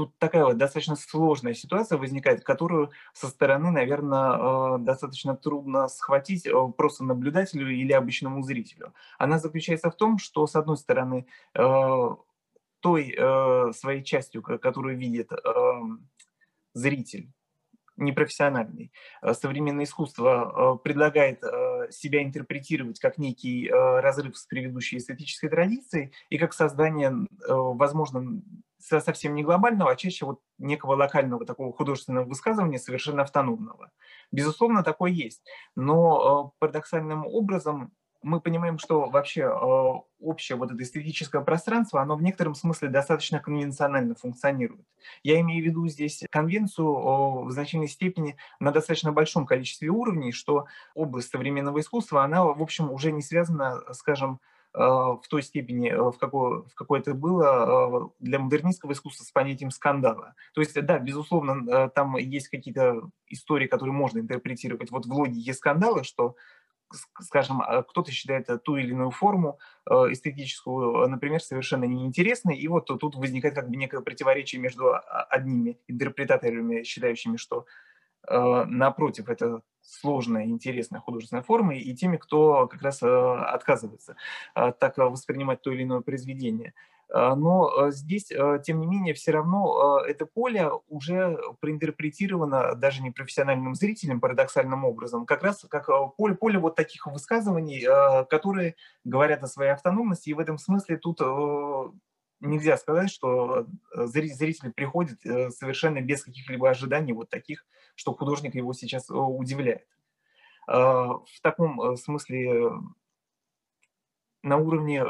тут такая вот достаточно сложная ситуация возникает, которую со стороны, наверное, э, достаточно трудно схватить э, просто наблюдателю или обычному зрителю. Она заключается в том, что, с одной стороны, э, той своей частью, которую видит зритель, непрофессиональный. Современное искусство предлагает себя интерпретировать как некий разрыв с предыдущей эстетической традицией и как создание, возможно, совсем не глобального, а чаще вот некого локального такого художественного высказывания, совершенно автономного. Безусловно, такое есть. Но э, парадоксальным образом мы понимаем, что вообще э, общее вот это эстетическое пространство, оно в некотором смысле достаточно конвенционально функционирует. Я имею в виду здесь конвенцию э, в значительной степени на достаточно большом количестве уровней, что область современного искусства, она, в общем, уже не связана, скажем, в той степени, э, в какой, в какой это было а, для модернистского искусства с понятием скандала. То есть, да, безусловно, э, там есть какие-то истории, которые можно интерпретировать вот в логике скандала, что скажем, а, кто-то считает ту или иную форму эстетическую, например, совершенно неинтересной, и вот тут возникает как бы некое противоречие между одними интерпретаторами, считающими, что напротив, это сложная, интересная художественная форма, и теми, кто как раз отказывается так воспринимать то или иное произведение. Но здесь, тем не менее, все равно это поле уже проинтерпретировано даже не профессиональным зрителем парадоксальным образом, как раз как поле, поле вот таких высказываний, которые говорят о своей автономности, и в этом смысле тут нельзя сказать, что зритель приходит совершенно без каких-либо ожиданий вот таких, что художник его сейчас удивляет. В таком смысле на уровне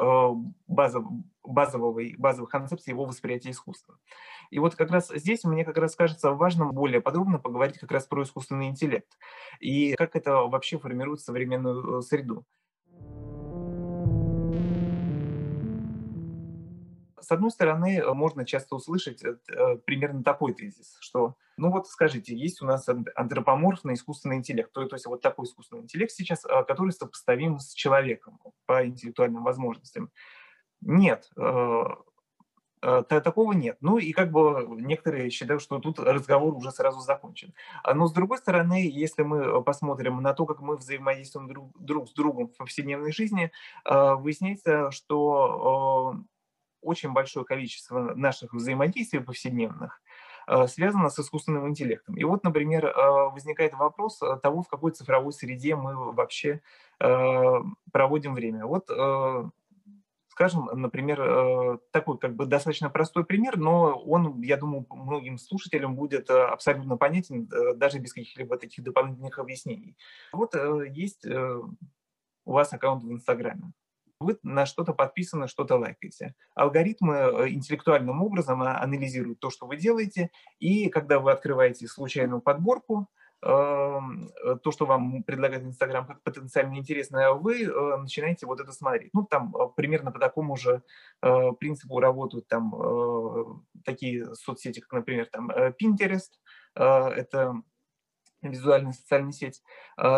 базов, базового, базовых концепций его восприятия искусства. И вот как раз здесь мне как раз кажется важным более подробно поговорить как раз про искусственный интеллект и как это вообще формирует современную э, среду. С одной стороны, э, можно часто услышать э, примерно такой тезис, что, ну вот скажите, есть у нас антропоморфный искусственный интеллект, то, то есть вот такой искусственный интеллект сейчас, который сопоставим с человеком по интеллектуальным возможностям. Нет, э, э, такого нет. Ну и как бы некоторые считают, что тут разговор уже сразу закончен. А, но с другой стороны, если мы посмотрим на то, как мы взаимодействуем друг, друг с другом в повседневной жизни, выясняется, что очень большое количество наших взаимодействий повседневных связано с искусственным интеллектом. И вот, например, возникает вопрос того, в какой цифровой среде мы вообще проводим время. Вот Скажем, например, э, такой как бы достаточно простой пример, но он, я думаю, многим слушателям будет э, абсолютно понятен, э, даже без каких-либо таких дополнительных объяснений. Вот есть у вас аккаунт в Инстаграме вы на что-то подписаны, что-то лайкаете. Алгоритмы интеллектуальным образом анализируют то, что вы делаете, и когда вы открываете случайную подборку, Эм, э, то, что вам предлагает Инстаграм как потенциально интересное, вы э, начинаете вот это смотреть. Ну, там э, примерно по такому же принципу работают там такие соцсети, как, например, там Pinterest, это визуальная социальная сеть,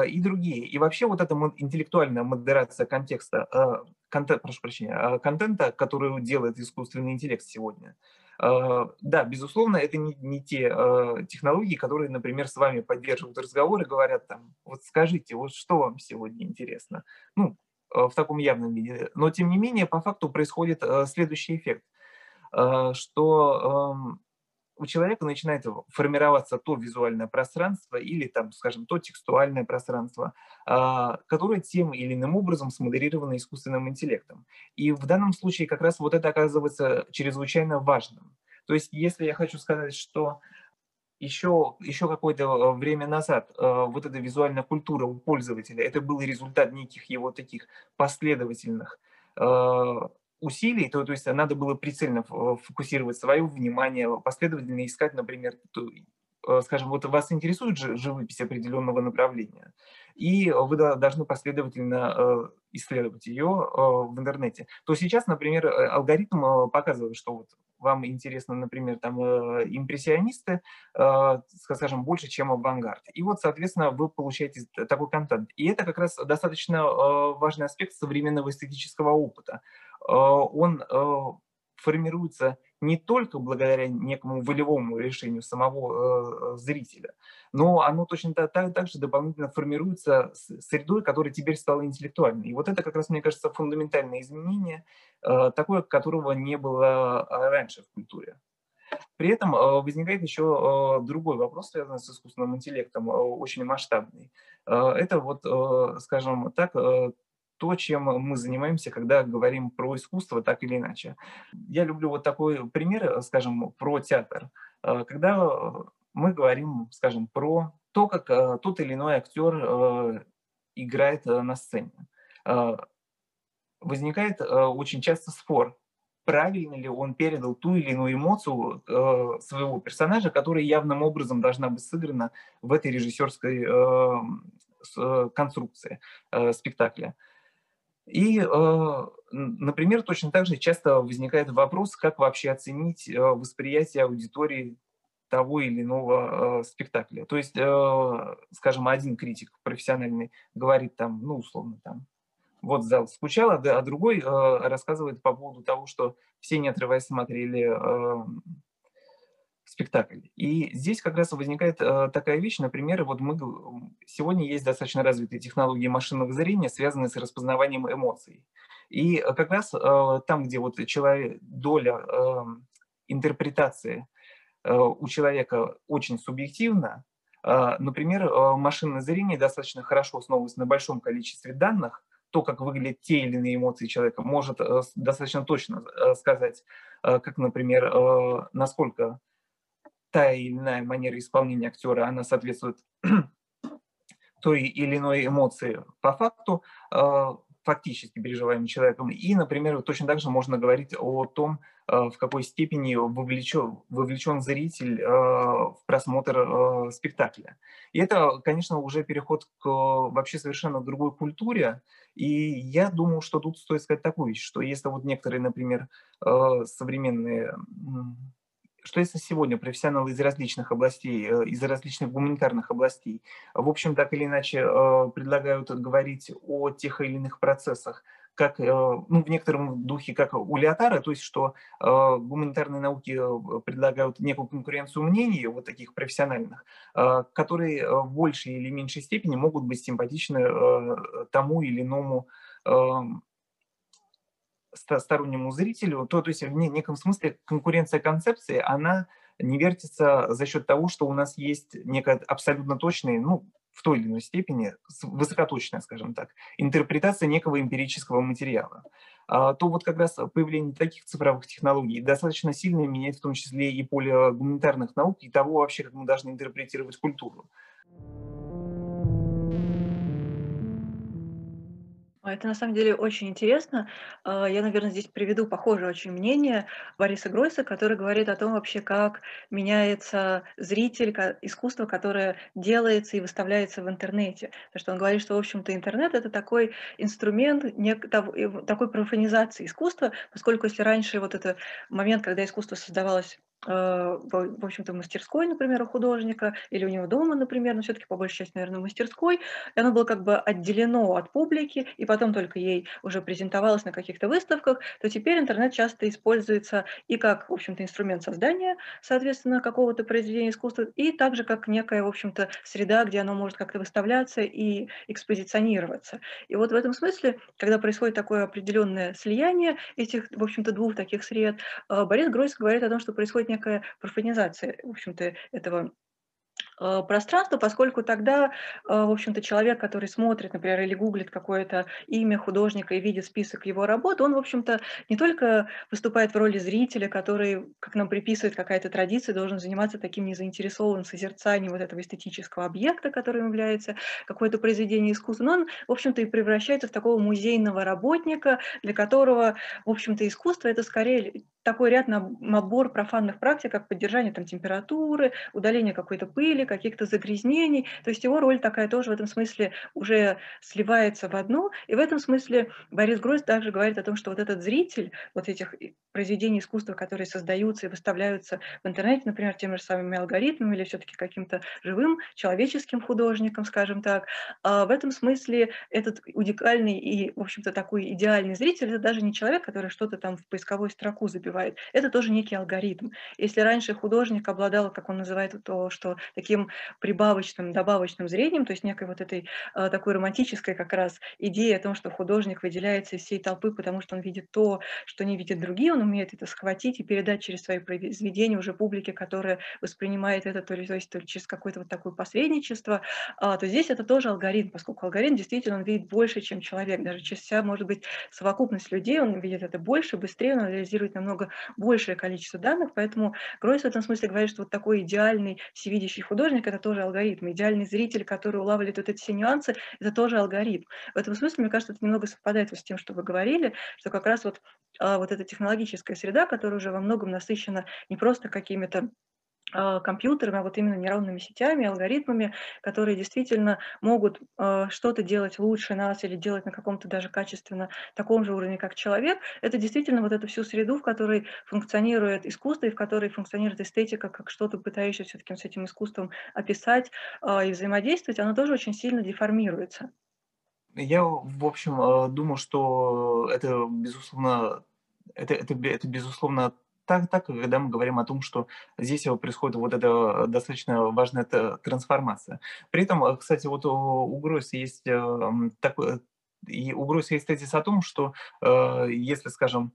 и другие. И вообще вот эта интеллектуальная модерация контекста, контент, прошу прощения, контента, который делает искусственный интеллект сегодня – а, да, безусловно, это не, не те э, технологии, которые, например, с вами поддерживают разговоры, говорят там, вот скажите, вот что вам сегодня интересно? Ну, э, в таком явном виде. Но, тем не менее, по факту происходит э, следующий эффект, что эм, у человека начинает формироваться то визуальное пространство или, там, скажем, то текстуальное пространство, а, которое тем или иным образом смодерировано искусственным интеллектом. И в данном случае как раз вот это оказывается чрезвычайно важным. То есть если я хочу сказать, что еще, еще какое-то э, время назад э, вот эта визуальная культура у пользователя, это был результат неких его таких последовательных э, усилий, то, то есть надо было прицельно фокусировать свое внимание, последовательно искать, например, э, скажем, вот вас интересует живопись определенного направления, и вы должны последовательно э, исследовать ее э, в интернете. То сейчас, например, алгоритм показывает, что вот вам интересно, например, там импрессионисты, скажем, больше, чем авангард. И вот, соответственно, вы получаете такой контент. И это как раз достаточно важный аспект современного эстетического опыта. Э, он э, формируется не только благодаря некому волевому решению самого э, зрителя, но оно точно так, так, так же дополнительно формируется средой, которая теперь стала интеллектуальной. И вот это как раз, мне кажется, фундаментальное изменение, такое, которого не было раньше в культуре. При этом возникает еще другой вопрос, связанный с искусственным интеллектом, очень масштабный. Это вот, скажем так, то, чем мы занимаемся, когда говорим про искусство, так или иначе. Я люблю вот такой пример, скажем, про театр. Э, когда мы говорим, скажем, про то, как э, тот или иной актер э, играет на сцене. Возникает очень часто спор, правильно ли он передал ту или иную эмоцию своего персонажа, которая явным образом должна быть сыграна в этой режиссерской конструкции спектакля. И, э, например, точно так же часто возникает вопрос, как вообще оценить э, восприятие аудитории того или иного э, спектакля. То есть, скажем, один критик профессиональный говорит там, ну, условно, там, вот зал скучал, а, другой рассказывает по поводу того, что все, не отрываясь, смотрели спектакль. И здесь как раз возникает э, такая вещь, например, вот мы сегодня есть достаточно развитые технологии машинного зрения, связанные с распознаванием эмоций. И как раз э, там, где вот человек, доля э, интерпретации э, у человека очень субъективна, э, например, э, машинное зрение достаточно хорошо основывается на большом количестве данных, то, как выглядят те или иные эмоции человека, может э, достаточно точно э, сказать, э, как, например, насколько та или иная манера исполнения актера, она соответствует той или иной эмоции по факту, фактически переживаемым человеком. И, например, точно так же можно говорить о том, в какой степени вовлечен, вовлечен зритель в просмотр спектакля. И это, конечно, уже переход к вообще совершенно другой культуре, и я думаю, что тут стоит сказать такую вещь, что если вот некоторые, например, э, современные что если сегодня профессионалы из различных областей, э, из различных гуманитарных областей, в общем, так или иначе э, предлагают говорить о тех или иных процессах, как, э, ну, в некотором духе, как у Леотара, то есть, что гуманитарные науки предлагают некую конкуренцию мнений, вот таких профессиональных, которые в большей или меньшей степени могут быть симпатичны тому или иному эм, стороннему зрителю, то, то есть в неком смысле конкуренция концепции, она не вертится за счет того, что у нас есть некая абсолютно точная, ну, в той или иной степени, высокоточная, скажем так, интерпретация некого эмпирического материала, а, то вот как раз появление таких цифровых технологий достаточно сильно меняет в том числе и поле гуманитарных наук, и того вообще, как мы должны интерпретировать культуру. Это на самом деле очень интересно. А, я, наверное, здесь приведу похожее очень мнение Бориса Гройса, который говорит о том вообще, как меняется зритель, искусство, которое делается и выставляется в интернете. Потому что он говорит, что, в общем-то, интернет — это такой инструмент такой профанизации искусства, поскольку если раньше вот этот момент, когда искусство создавалось Э, в общем-то, в мастерской, например, у художника, или у него дома, например, но все-таки по большей части, наверное, в мастерской, и оно было как бы отделено от публики, и потом только ей уже презентовалось на каких-то выставках, то теперь интернет часто используется и как, в общем-то, инструмент создания, соответственно, какого-то произведения искусства, и также как некая, в общем-то, среда, где оно может как-то выставляться и экспозиционироваться. И вот в этом смысле, когда происходит такое определенное слияние этих, в общем-то, двух таких сред, э, Борис Гройс говорит о том, что происходит некая профанизация, в общем-то, этого пространство, поскольку тогда, э, в общем-то, человек, который смотрит, например, или гуглит какое-то имя художника и видит список его работ, он, в общем-то, не только выступает в роли зрителя, который, как нам приписывает какая-то традиция, должен заниматься таким незаинтересованным созерцанием вот этого эстетического объекта, которым является какое-то произведение искусства, но он, в общем-то, и превращается в такого музейного работника, для которого, в общем-то, искусство – это скорее такой ряд набор профанных практик, как поддержание там, температуры, удаление какой-то пыли, каких-то загрязнений. То есть его роль такая тоже в этом смысле уже сливается в одну. И в этом смысле Борис Гройс также говорит о том, что вот этот зритель вот этих произведений искусства, которые создаются и выставляются в интернете, например, теми же самыми алгоритмами или все-таки каким-то живым человеческим художником, скажем так, а в этом смысле этот уникальный и, в общем-то, такой идеальный зритель, это даже не человек, который что-то там в поисковую строку забивает, это тоже некий алгоритм. Если раньше художник обладал, как он называет то, что таким таким прибавочным, добавочным зрением, то есть некой вот этой э, такой романтической как раз идеей о том, что художник выделяется из всей толпы, потому что он видит то, что не видят другие, он умеет это схватить и передать через свои произведения уже публике, которая воспринимает это то, есть то ли через какое-то вот такое посредничество, а, то здесь это тоже алгоритм, поскольку алгоритм действительно он видит больше, чем человек, даже через себя может быть совокупность людей, он видит это больше, быстрее, он анализирует намного большее количество данных, поэтому Гройс в этом смысле говорит, что вот такой идеальный всевидящий художник, художник – это тоже алгоритм. Идеальный зритель, который улавливает вот эти все нюансы – это тоже алгоритм. В этом смысле, мне кажется, это немного совпадает с тем, что вы говорили, что как раз вот, а, вот эта технологическая среда, которая уже во многом насыщена не просто какими-то компьютерами, а вот именно нейронными сетями, алгоритмами, которые действительно могут э, что-то делать лучше нас или делать на каком-то даже качественно таком же уровне, как человек, это действительно вот эту всю среду, в которой функционирует искусство и в которой функционирует эстетика, как что-то пытающееся все-таки с этим искусством описать э, и взаимодействовать, оно тоже очень сильно деформируется. Я, в общем, думаю, что это, безусловно, это, это, это безусловно так, так, когда мы говорим о том, что здесь происходит вот эта достаточно важная трансформация. При этом, кстати, вот у Гройса есть такой, и у Гройса есть тезис о том, что если, скажем,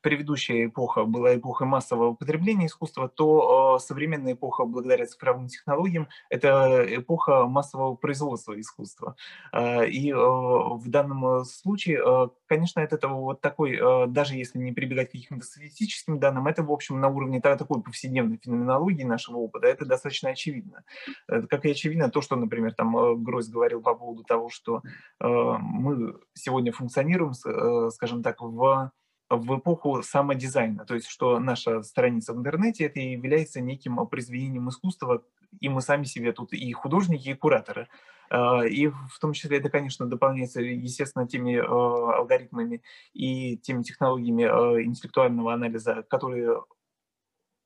предыдущая эпоха была эпохой массового потребления искусства, то э, современная эпоха, благодаря цифровым технологиям, это эпоха массового производства искусства. Э, и э, в данном случае, э, конечно, это, это вот такой, э, даже если не прибегать к каким-то статистическим данным, это, в общем, на уровне такой повседневной феноменологии нашего опыта, это достаточно очевидно. Это, как и очевидно то, что, например, там э, Гройс говорил по поводу того, что э, мы сегодня функционируем, э, скажем так, в в эпоху самодизайна, то есть что наша страница в интернете это является неким произведением искусства, и мы сами себе тут и художники, и кураторы. А, и в том числе это, конечно, дополняется, естественно, теми а, алгоритмами и теми технологиями а, интеллектуального анализа, которые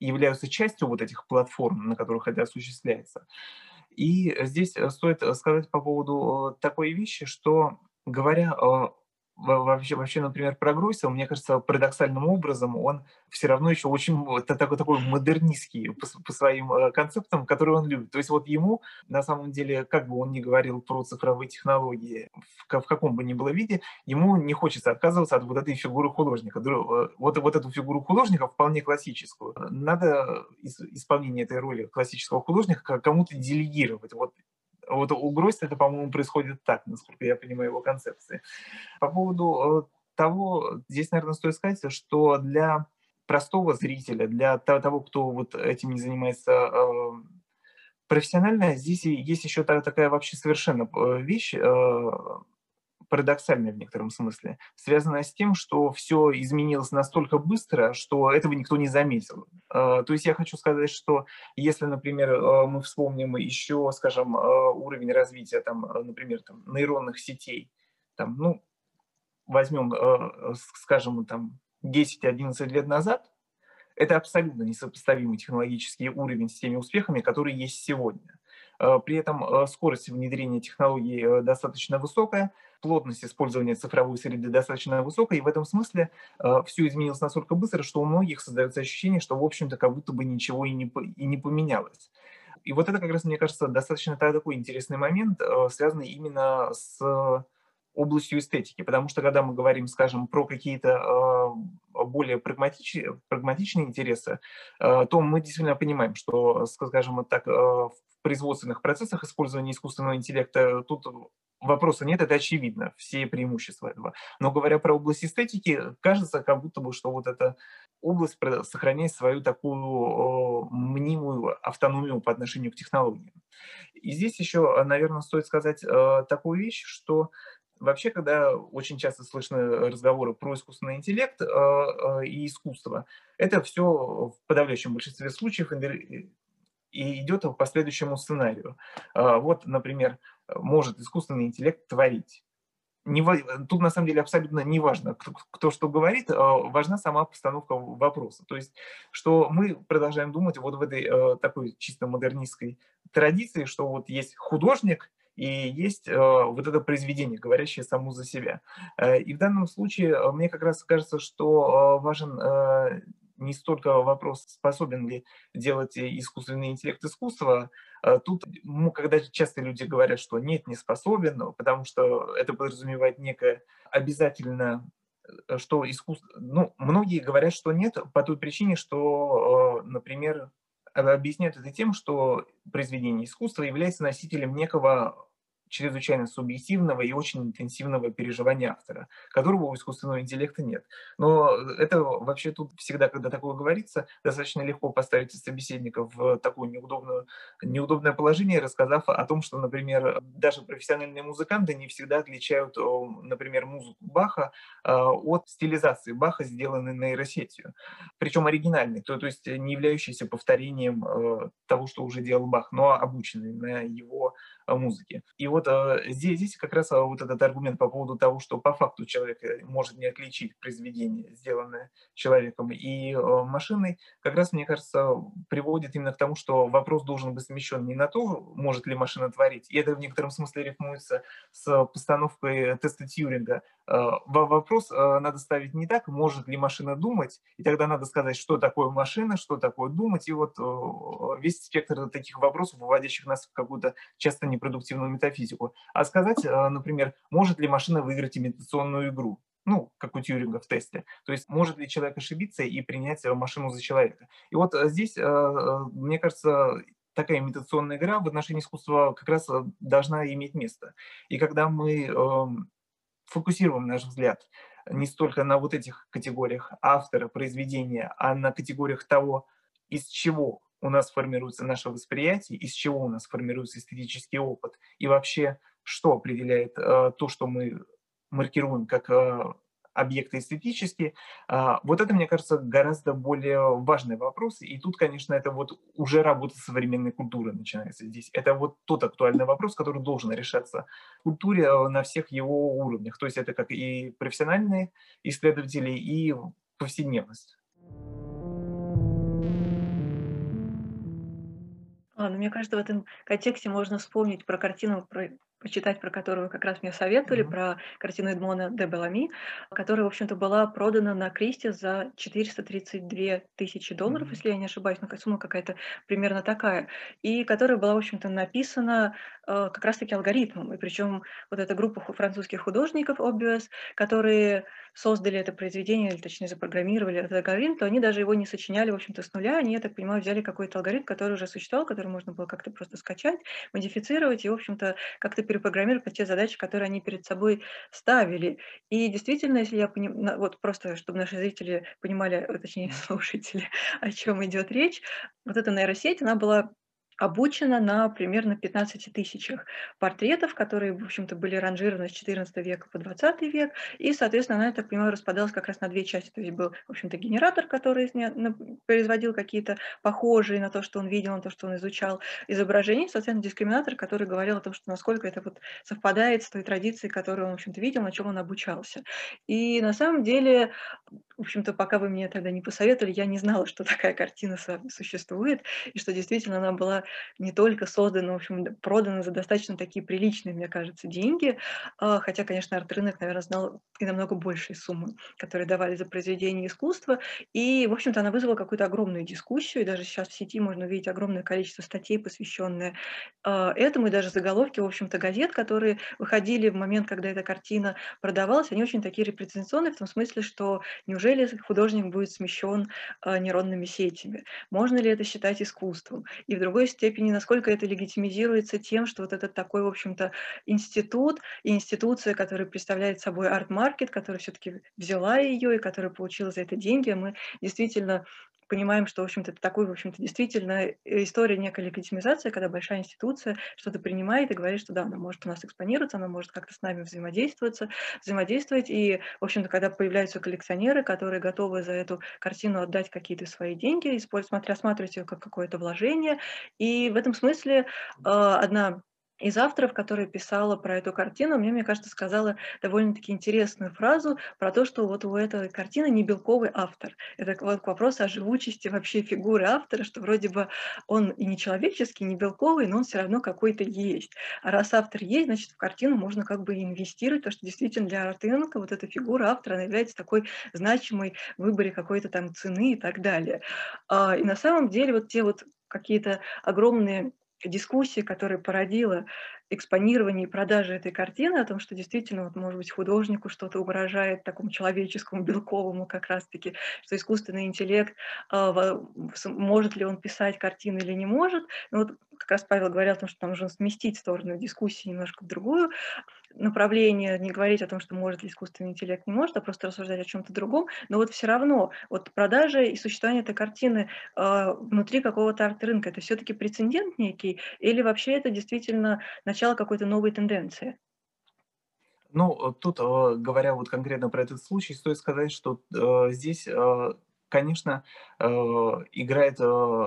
являются частью вот этих платформ, на которых это осуществляется. И здесь стоит сказать по поводу такой вещи, что говоря вообще, вообще, например, про мне кажется, парадоксальным образом он все равно еще очень такой, такой модернистский по, по своим э, концептам, которые он любит. То есть вот ему, на самом деле, как бы он ни говорил про цифровые технологии, в, в каком бы ни было виде, ему не хочется отказываться от вот этой фигуры художника. Э, вот, вот эту фигуру художника, вполне классическую, надо исполнение этой роли классического художника кому-то делегировать. Вот вот у Гройса это, по-моему, происходит так, насколько я понимаю его концепции. По поводу э, того, здесь, наверное, стоит сказать, что для простого зрителя, для того, кто вот этим не занимается э, профессионально, здесь есть еще такая вообще совершенно э, вещь, парадоксальная в некотором смысле, связанная с тем, что все изменилось настолько быстро, что этого никто не заметил. А, то есть я хочу сказать, что если, например, а, мы вспомним еще, скажем, а, уровень развития, там, например, там, нейронных сетей, там, ну, возьмем, скажем, там, 10-11 лет назад, это абсолютно несопоставимый технологический уровень с теми успехами, которые есть сегодня. При этом скорость внедрения технологий достаточно высокая, плотность использования цифровой среды достаточно высокая, и в этом смысле э, все изменилось настолько быстро, что у многих создается ощущение, что, в общем-то, как будто бы ничего и не, и не поменялось. И вот это как раз, мне кажется, достаточно такой интересный момент, э, связанный именно с областью эстетики, потому что когда мы говорим, скажем, про какие-то э, более прагматичные, прагматичные интересы, э, то мы действительно понимаем, что, скажем так, э, в производственных процессах использования искусственного интеллекта тут вопроса нет, это очевидно, все преимущества этого. Но говоря про область эстетики, кажется, как будто бы, что вот эта область сохраняет свою такую мнимую автономию по отношению к технологиям. И здесь еще, наверное, стоит сказать такую вещь, что Вообще, когда очень часто слышны разговоры про искусственный интеллект э, э, и искусство, это все в подавляющем большинстве случаев и идет по следующему сценарию. Э, вот, например, может искусственный интеллект творить. Не, тут на самом деле абсолютно не важно, кто, кто что говорит, важна сама постановка вопроса. То есть, что мы продолжаем думать вот в этой такой чисто модернистской традиции, что вот есть художник, и есть э, вот это произведение, говорящее само за себя. Э, и в данном случае э, мне как раз кажется, что важен не столько вопрос, способен ли делать искусственный интеллект искусство. Тут, ну, когда часто люди говорят, что нет, не способен, потому что это подразумевает некое обязательно что искусство... Ну, многие говорят, что нет, по той причине, что, например, объясняют это тем, что произведение искусства является носителем некого чрезвычайно субъективного и очень интенсивного переживания автора, которого у искусственного интеллекта нет. Но это вообще тут всегда, когда такое говорится, достаточно легко поставить собеседника в такое неудобное, неудобное положение, рассказав о том, что, например, даже профессиональные музыканты не всегда отличают, например, музыку Баха а, от стилизации Баха, сделанной нейросетью. Причем оригинальной, то, то есть не являющейся повторением э, того, что уже делал Бах, но обученной на его музыке. И вот э, здесь, здесь как раз э, вот этот аргумент по поводу того, что по факту человек э, может не отличить произведение, сделанное человеком. И машиной, как раз, мне кажется, приводит именно к тому, что вопрос должен быть смещен не на то, может ли машина творить, и это в некотором смысле рифмуется с постановкой теста Тьюринга, вопрос э, надо ставить не так, может ли машина думать, и тогда надо сказать, что такое машина, что такое думать, и вот весь спектр таких вопросов, выводящих нас в какую-то часто непродуктивную метафизику. А сказать, например, может ли машина выиграть имитационную игру? ну, как у Тьюринга в тесте. То есть может ли человек ошибиться и принять машину за человека. И вот здесь, мне кажется, такая имитационная игра в отношении искусства как раз должна иметь место. И когда мы эм, фокусируем наш взгляд не столько на вот этих категориях автора, произведения, а на категориях того, из чего у нас формируется наше восприятие, из чего у нас формируется эстетический опыт, и вообще, что определяет э, то, что мы маркируем как э, объекты эстетические. А, вот это, мне кажется, гораздо более важный вопрос. И тут, конечно, это вот уже работа современной культуры начинается здесь. Это вот тот актуальный вопрос, который должен решаться в культуре э, на всех его уровнях. То есть это как и профессиональные исследователи, и повседневность. А, ну, мне кажется, в этом контексте можно вспомнить про картину, про почитать, про которую как раз мне советовали, mm-hmm. про картину Эдмона де Белами, которая, в общем-то, была продана на Кристи за 432 тысячи долларов, mm-hmm. если я не ошибаюсь, ну, сумма какая-то примерно такая, и которая была, в общем-то, написана э, как раз-таки алгоритмом, и причем вот эта группа французских художников, Obvious, которые создали это произведение, или точнее запрограммировали этот алгоритм, то они даже его не сочиняли, в общем-то, с нуля, они, я так понимаю, взяли какой-то алгоритм, который уже существовал, который можно было как-то просто скачать, модифицировать и, в общем-то, как-то перепрограммировать те задачи, которые они перед собой ставили. И действительно, если я понимаю, вот просто, чтобы наши зрители понимали, точнее, слушатели, о чем идет речь, вот эта нейросеть, она была обучена на примерно 15 тысячах портретов, которые, в общем-то, были ранжированы с 14 века по 20 век, и, соответственно, она, я так понимаю, распадалась как раз на две части. То есть был, в общем-то, генератор, который производил какие-то похожие на то, что он видел, на то, что он изучал изображения, соответственно, дискриминатор, который говорил о том, что насколько это вот совпадает с той традицией, которую он, в общем-то, видел, на чем он обучался. И на самом деле, в общем-то, пока вы мне тогда не посоветовали, я не знала, что такая картина существует, и что действительно она была не только создана, в общем, продана за достаточно такие приличные, мне кажется, деньги, а, хотя, конечно, арт-рынок, наверное, знал и намного большие суммы, которые давали за произведение искусства, и, в общем-то, она вызвала какую-то огромную дискуссию, и даже сейчас в сети можно увидеть огромное количество статей, посвященные а, этому, и даже заголовки, в общем-то, газет, которые выходили в момент, когда эта картина продавалась, они очень такие репрезентационные в том смысле, что неужели художник будет смещен а, нейронными сетями? Можно ли это считать искусством? И в другой степени, насколько это легитимизируется тем, что вот этот такой, в общем-то, институт и институция, которая представляет собой арт-маркет, которая все-таки взяла ее и которая получила за это деньги, мы действительно понимаем, что, в общем-то, это такой, в общем-то, действительно э, история некой легитимизации, когда большая институция что-то принимает и говорит, что да, она может у нас экспонироваться, она может как-то с нами взаимодействоваться, взаимодействовать. И, в общем-то, когда появляются коллекционеры, которые готовы за эту картину отдать какие-то свои деньги, рассматривать ее как какое-то вложение. И в этом смысле э, одна из авторов, которая писала про эту картину, мне, мне кажется, сказала довольно-таки интересную фразу про то, что вот у этой картины не белковый автор. Это вот вопрос о живучести вообще фигуры автора, что вроде бы он и не человеческий, не белковый, но он все равно какой-то есть. А раз автор есть, значит, в картину можно как бы инвестировать, потому что действительно для арт-рынка вот эта фигура автора, она является такой значимой в выборе какой-то там цены и так далее. А, и на самом деле вот те вот какие-то огромные дискуссии, которая породила экспонирование и продажа этой картины, о том, что действительно, вот, может быть, художнику что-то угрожает такому человеческому, белковому как раз-таки, что искусственный интеллект, э, может ли он писать картины или не может. Но вот как раз Павел говорил о том, что там нужно сместить сторону дискуссии немножко в другую направление, не говорить о том, что может ли искусственный интеллект, не может, а просто рассуждать о чем-то другом. Но вот все равно вот продажа и существование этой картины э, внутри какого-то арт-рынка, это все-таки прецедент некий, или вообще это действительно начало какой-то новой тенденции? Ну, тут, э, говоря вот конкретно про этот случай, стоит сказать, что э, здесь, э, конечно, э, играет э,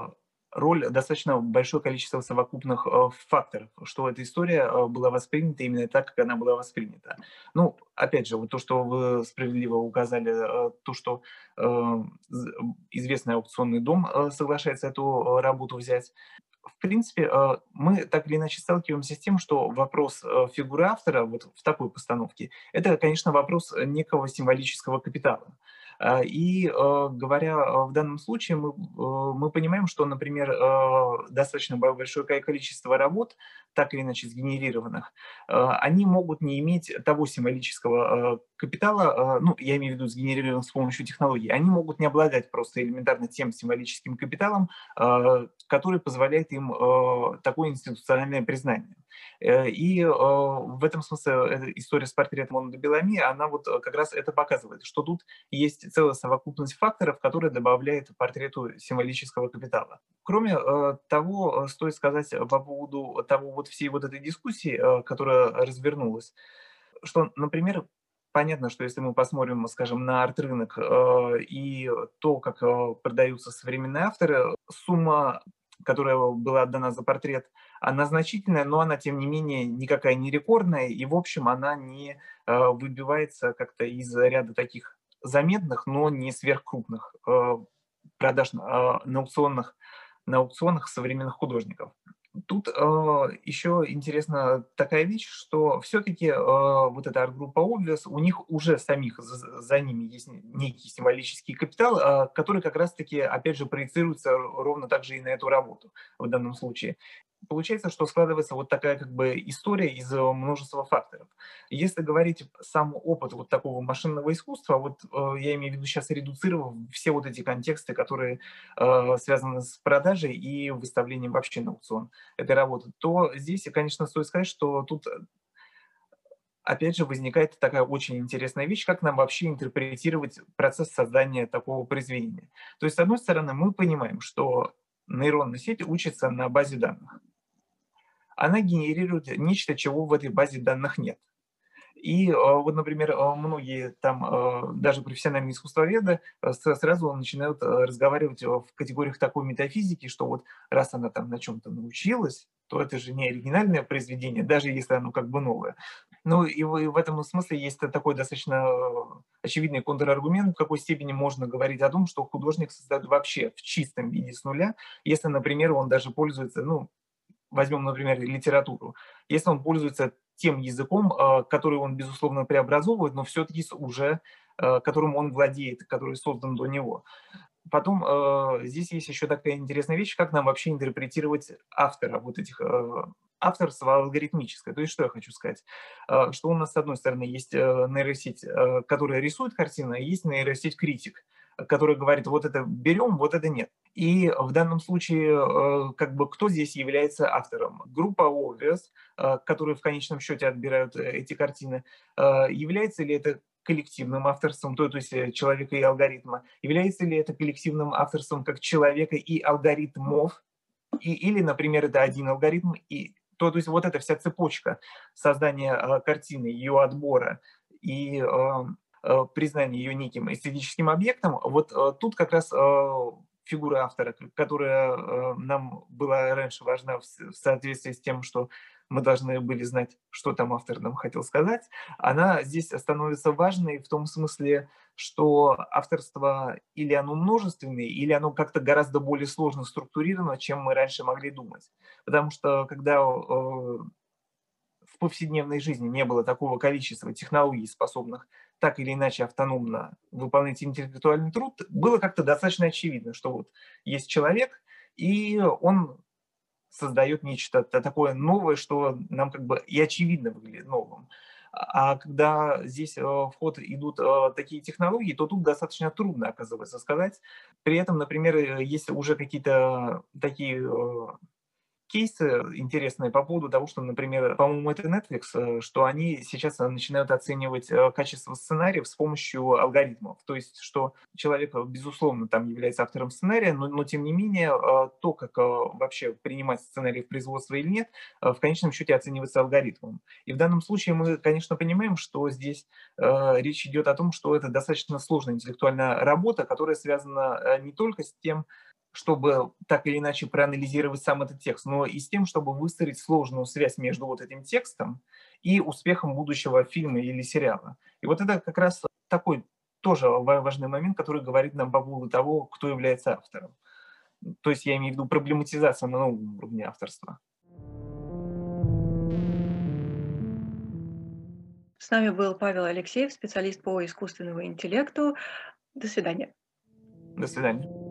роль достаточно большое количество совокупных э, факторов, что эта история э, была воспринята именно так, как она была воспринята. Ну, опять же, вот то, что вы справедливо указали, э, то, что известный аукционный дом соглашается эту работу взять, в принципе, мы так или иначе сталкиваемся с тем, что вопрос фигуры автора вот в такой постановке– это, конечно, вопрос некого символического капитала. А, и э, говоря в данном случае, мы, мы понимаем, что, например, достаточно большое количество работ, так или иначе сгенерированных, они могут не иметь того символического капитала, ну, я имею в виду сгенерированных с помощью технологий, они могут не обладать просто элементарно тем символическим капиталом, который позволяет им э, такое институциональное признание. Э, и э, в этом смысле история с портретом Монда Белами, она вот как раз это показывает, что тут есть целая совокупность факторов, которые добавляет портрету символического капитала. Кроме того, стоит сказать по поводу того вот всей вот этой дискуссии, которая развернулась, что, например, понятно, что если мы посмотрим, скажем, на арт-рынок э, и то, как э, продаются современные авторы, сумма которая была отдана за портрет, она значительная, но она, тем не менее, никакая не рекордная, и, в общем, она не э, выбивается как-то из ряда таких заметных, но не сверхкрупных э, продаж э, на аукционах, на аукционах современных художников. Тут э, еще интересна такая вещь, что все-таки э, вот эта арт-группа Obvious, у них уже самих за, за ними есть некий символический капитал, э, который как раз-таки, опять же, проецируется ровно так же и на эту работу в данном случае получается, что складывается вот такая как бы история из э, множества факторов. Если говорить сам опыт вот такого машинного искусства, вот э, я имею в виду сейчас редуцировав все вот эти контексты, которые э, связаны с продажей и выставлением вообще на аукцион этой работы, то здесь, конечно, стоит сказать, что тут э, опять же, возникает такая очень интересная вещь, как нам вообще интерпретировать процесс создания такого произведения. То есть, с одной стороны, мы понимаем, что нейронная сеть учится на базе данных она генерирует нечто, чего в этой базе данных нет. И э, вот, например, э, многие там, э, даже профессиональные искусствоведы, сразу начинают разговаривать в категориях такой метафизики, что вот раз она там на чем-то научилась, то это же не оригинальное произведение, даже если оно как бы новое. Ну и в, этом смысле есть такой достаточно очевидный контраргумент, в какой степени можно говорить о том, что художник создает вообще в чистом виде с нуля, если, например, он даже пользуется, ну, возьмем, например, литературу, если он пользуется тем языком, э, который он, безусловно, преобразовывает, но все-таки уже э, которым он владеет, который создан до него. Потом э, здесь есть еще такая интересная вещь, как нам вообще интерпретировать автора вот этих авторство алгоритмическое. То есть что я хочу сказать? Что у нас, с одной стороны, есть нейросеть, которая рисует картины, а есть нейросеть критик который говорит, вот это берем, вот это нет. И в данном случае, э, как бы, кто здесь является автором? Группа Obvious, э, которые в конечном счете отбирают э, эти картины, является ли это коллективным авторством, то, то есть человека и алгоритма, является ли это коллективным авторством как человека и алгоритмов, и, или, например, это один алгоритм, и то, то есть вот эта вся цепочка создания картины, ее отбора и признание ее неким эстетическим объектом, вот э, тут как раз э, фигура автора, которая нам была раньше важна в соответствии с тем, что мы должны были знать, что там автор нам хотел сказать, она здесь становится важной в том смысле, что авторство или оно множественное, или оно как-то гораздо более сложно структурировано, чем мы раньше могли думать. Потому что когда в повседневной жизни не было такого количества технологий, способных так или иначе автономно выполнять интеллектуальный труд, было как-то достаточно очевидно, что вот есть человек, и он создает нечто такое новое, что нам как бы и очевидно выглядит новым. А когда здесь э, в ход идут э, такие технологии, то тут достаточно трудно, оказывается, сказать. При этом, например, э, есть уже какие-то такие кейсы интересные по поводу того, что, например, по-моему, это Netflix, э, что они сейчас э, начинают оценивать э, качество сценариев с помощью алгоритмов. То есть, что человек, безусловно, там является автором сценария, но, но тем не менее, то, как вообще принимать сценарий в производство или нет, в конечном счете оценивается алгоритмом. И в данном случае мы, конечно, понимаем, что здесь речь идет о том, что это достаточно сложная интеллектуальная работа, которая связана не только с тем, чтобы так или иначе проанализировать сам этот текст, но и с тем, чтобы выстроить сложную связь между вот этим текстом и успехом будущего фильма или сериала. И вот это как раз такой тоже важный момент, который говорит нам по поводу того, кто является автором. То есть я имею в виду проблематизация на новом уровне авторства. С нами был Павел Алексеев, специалист по искусственному интеллекту. До свидания. До свидания.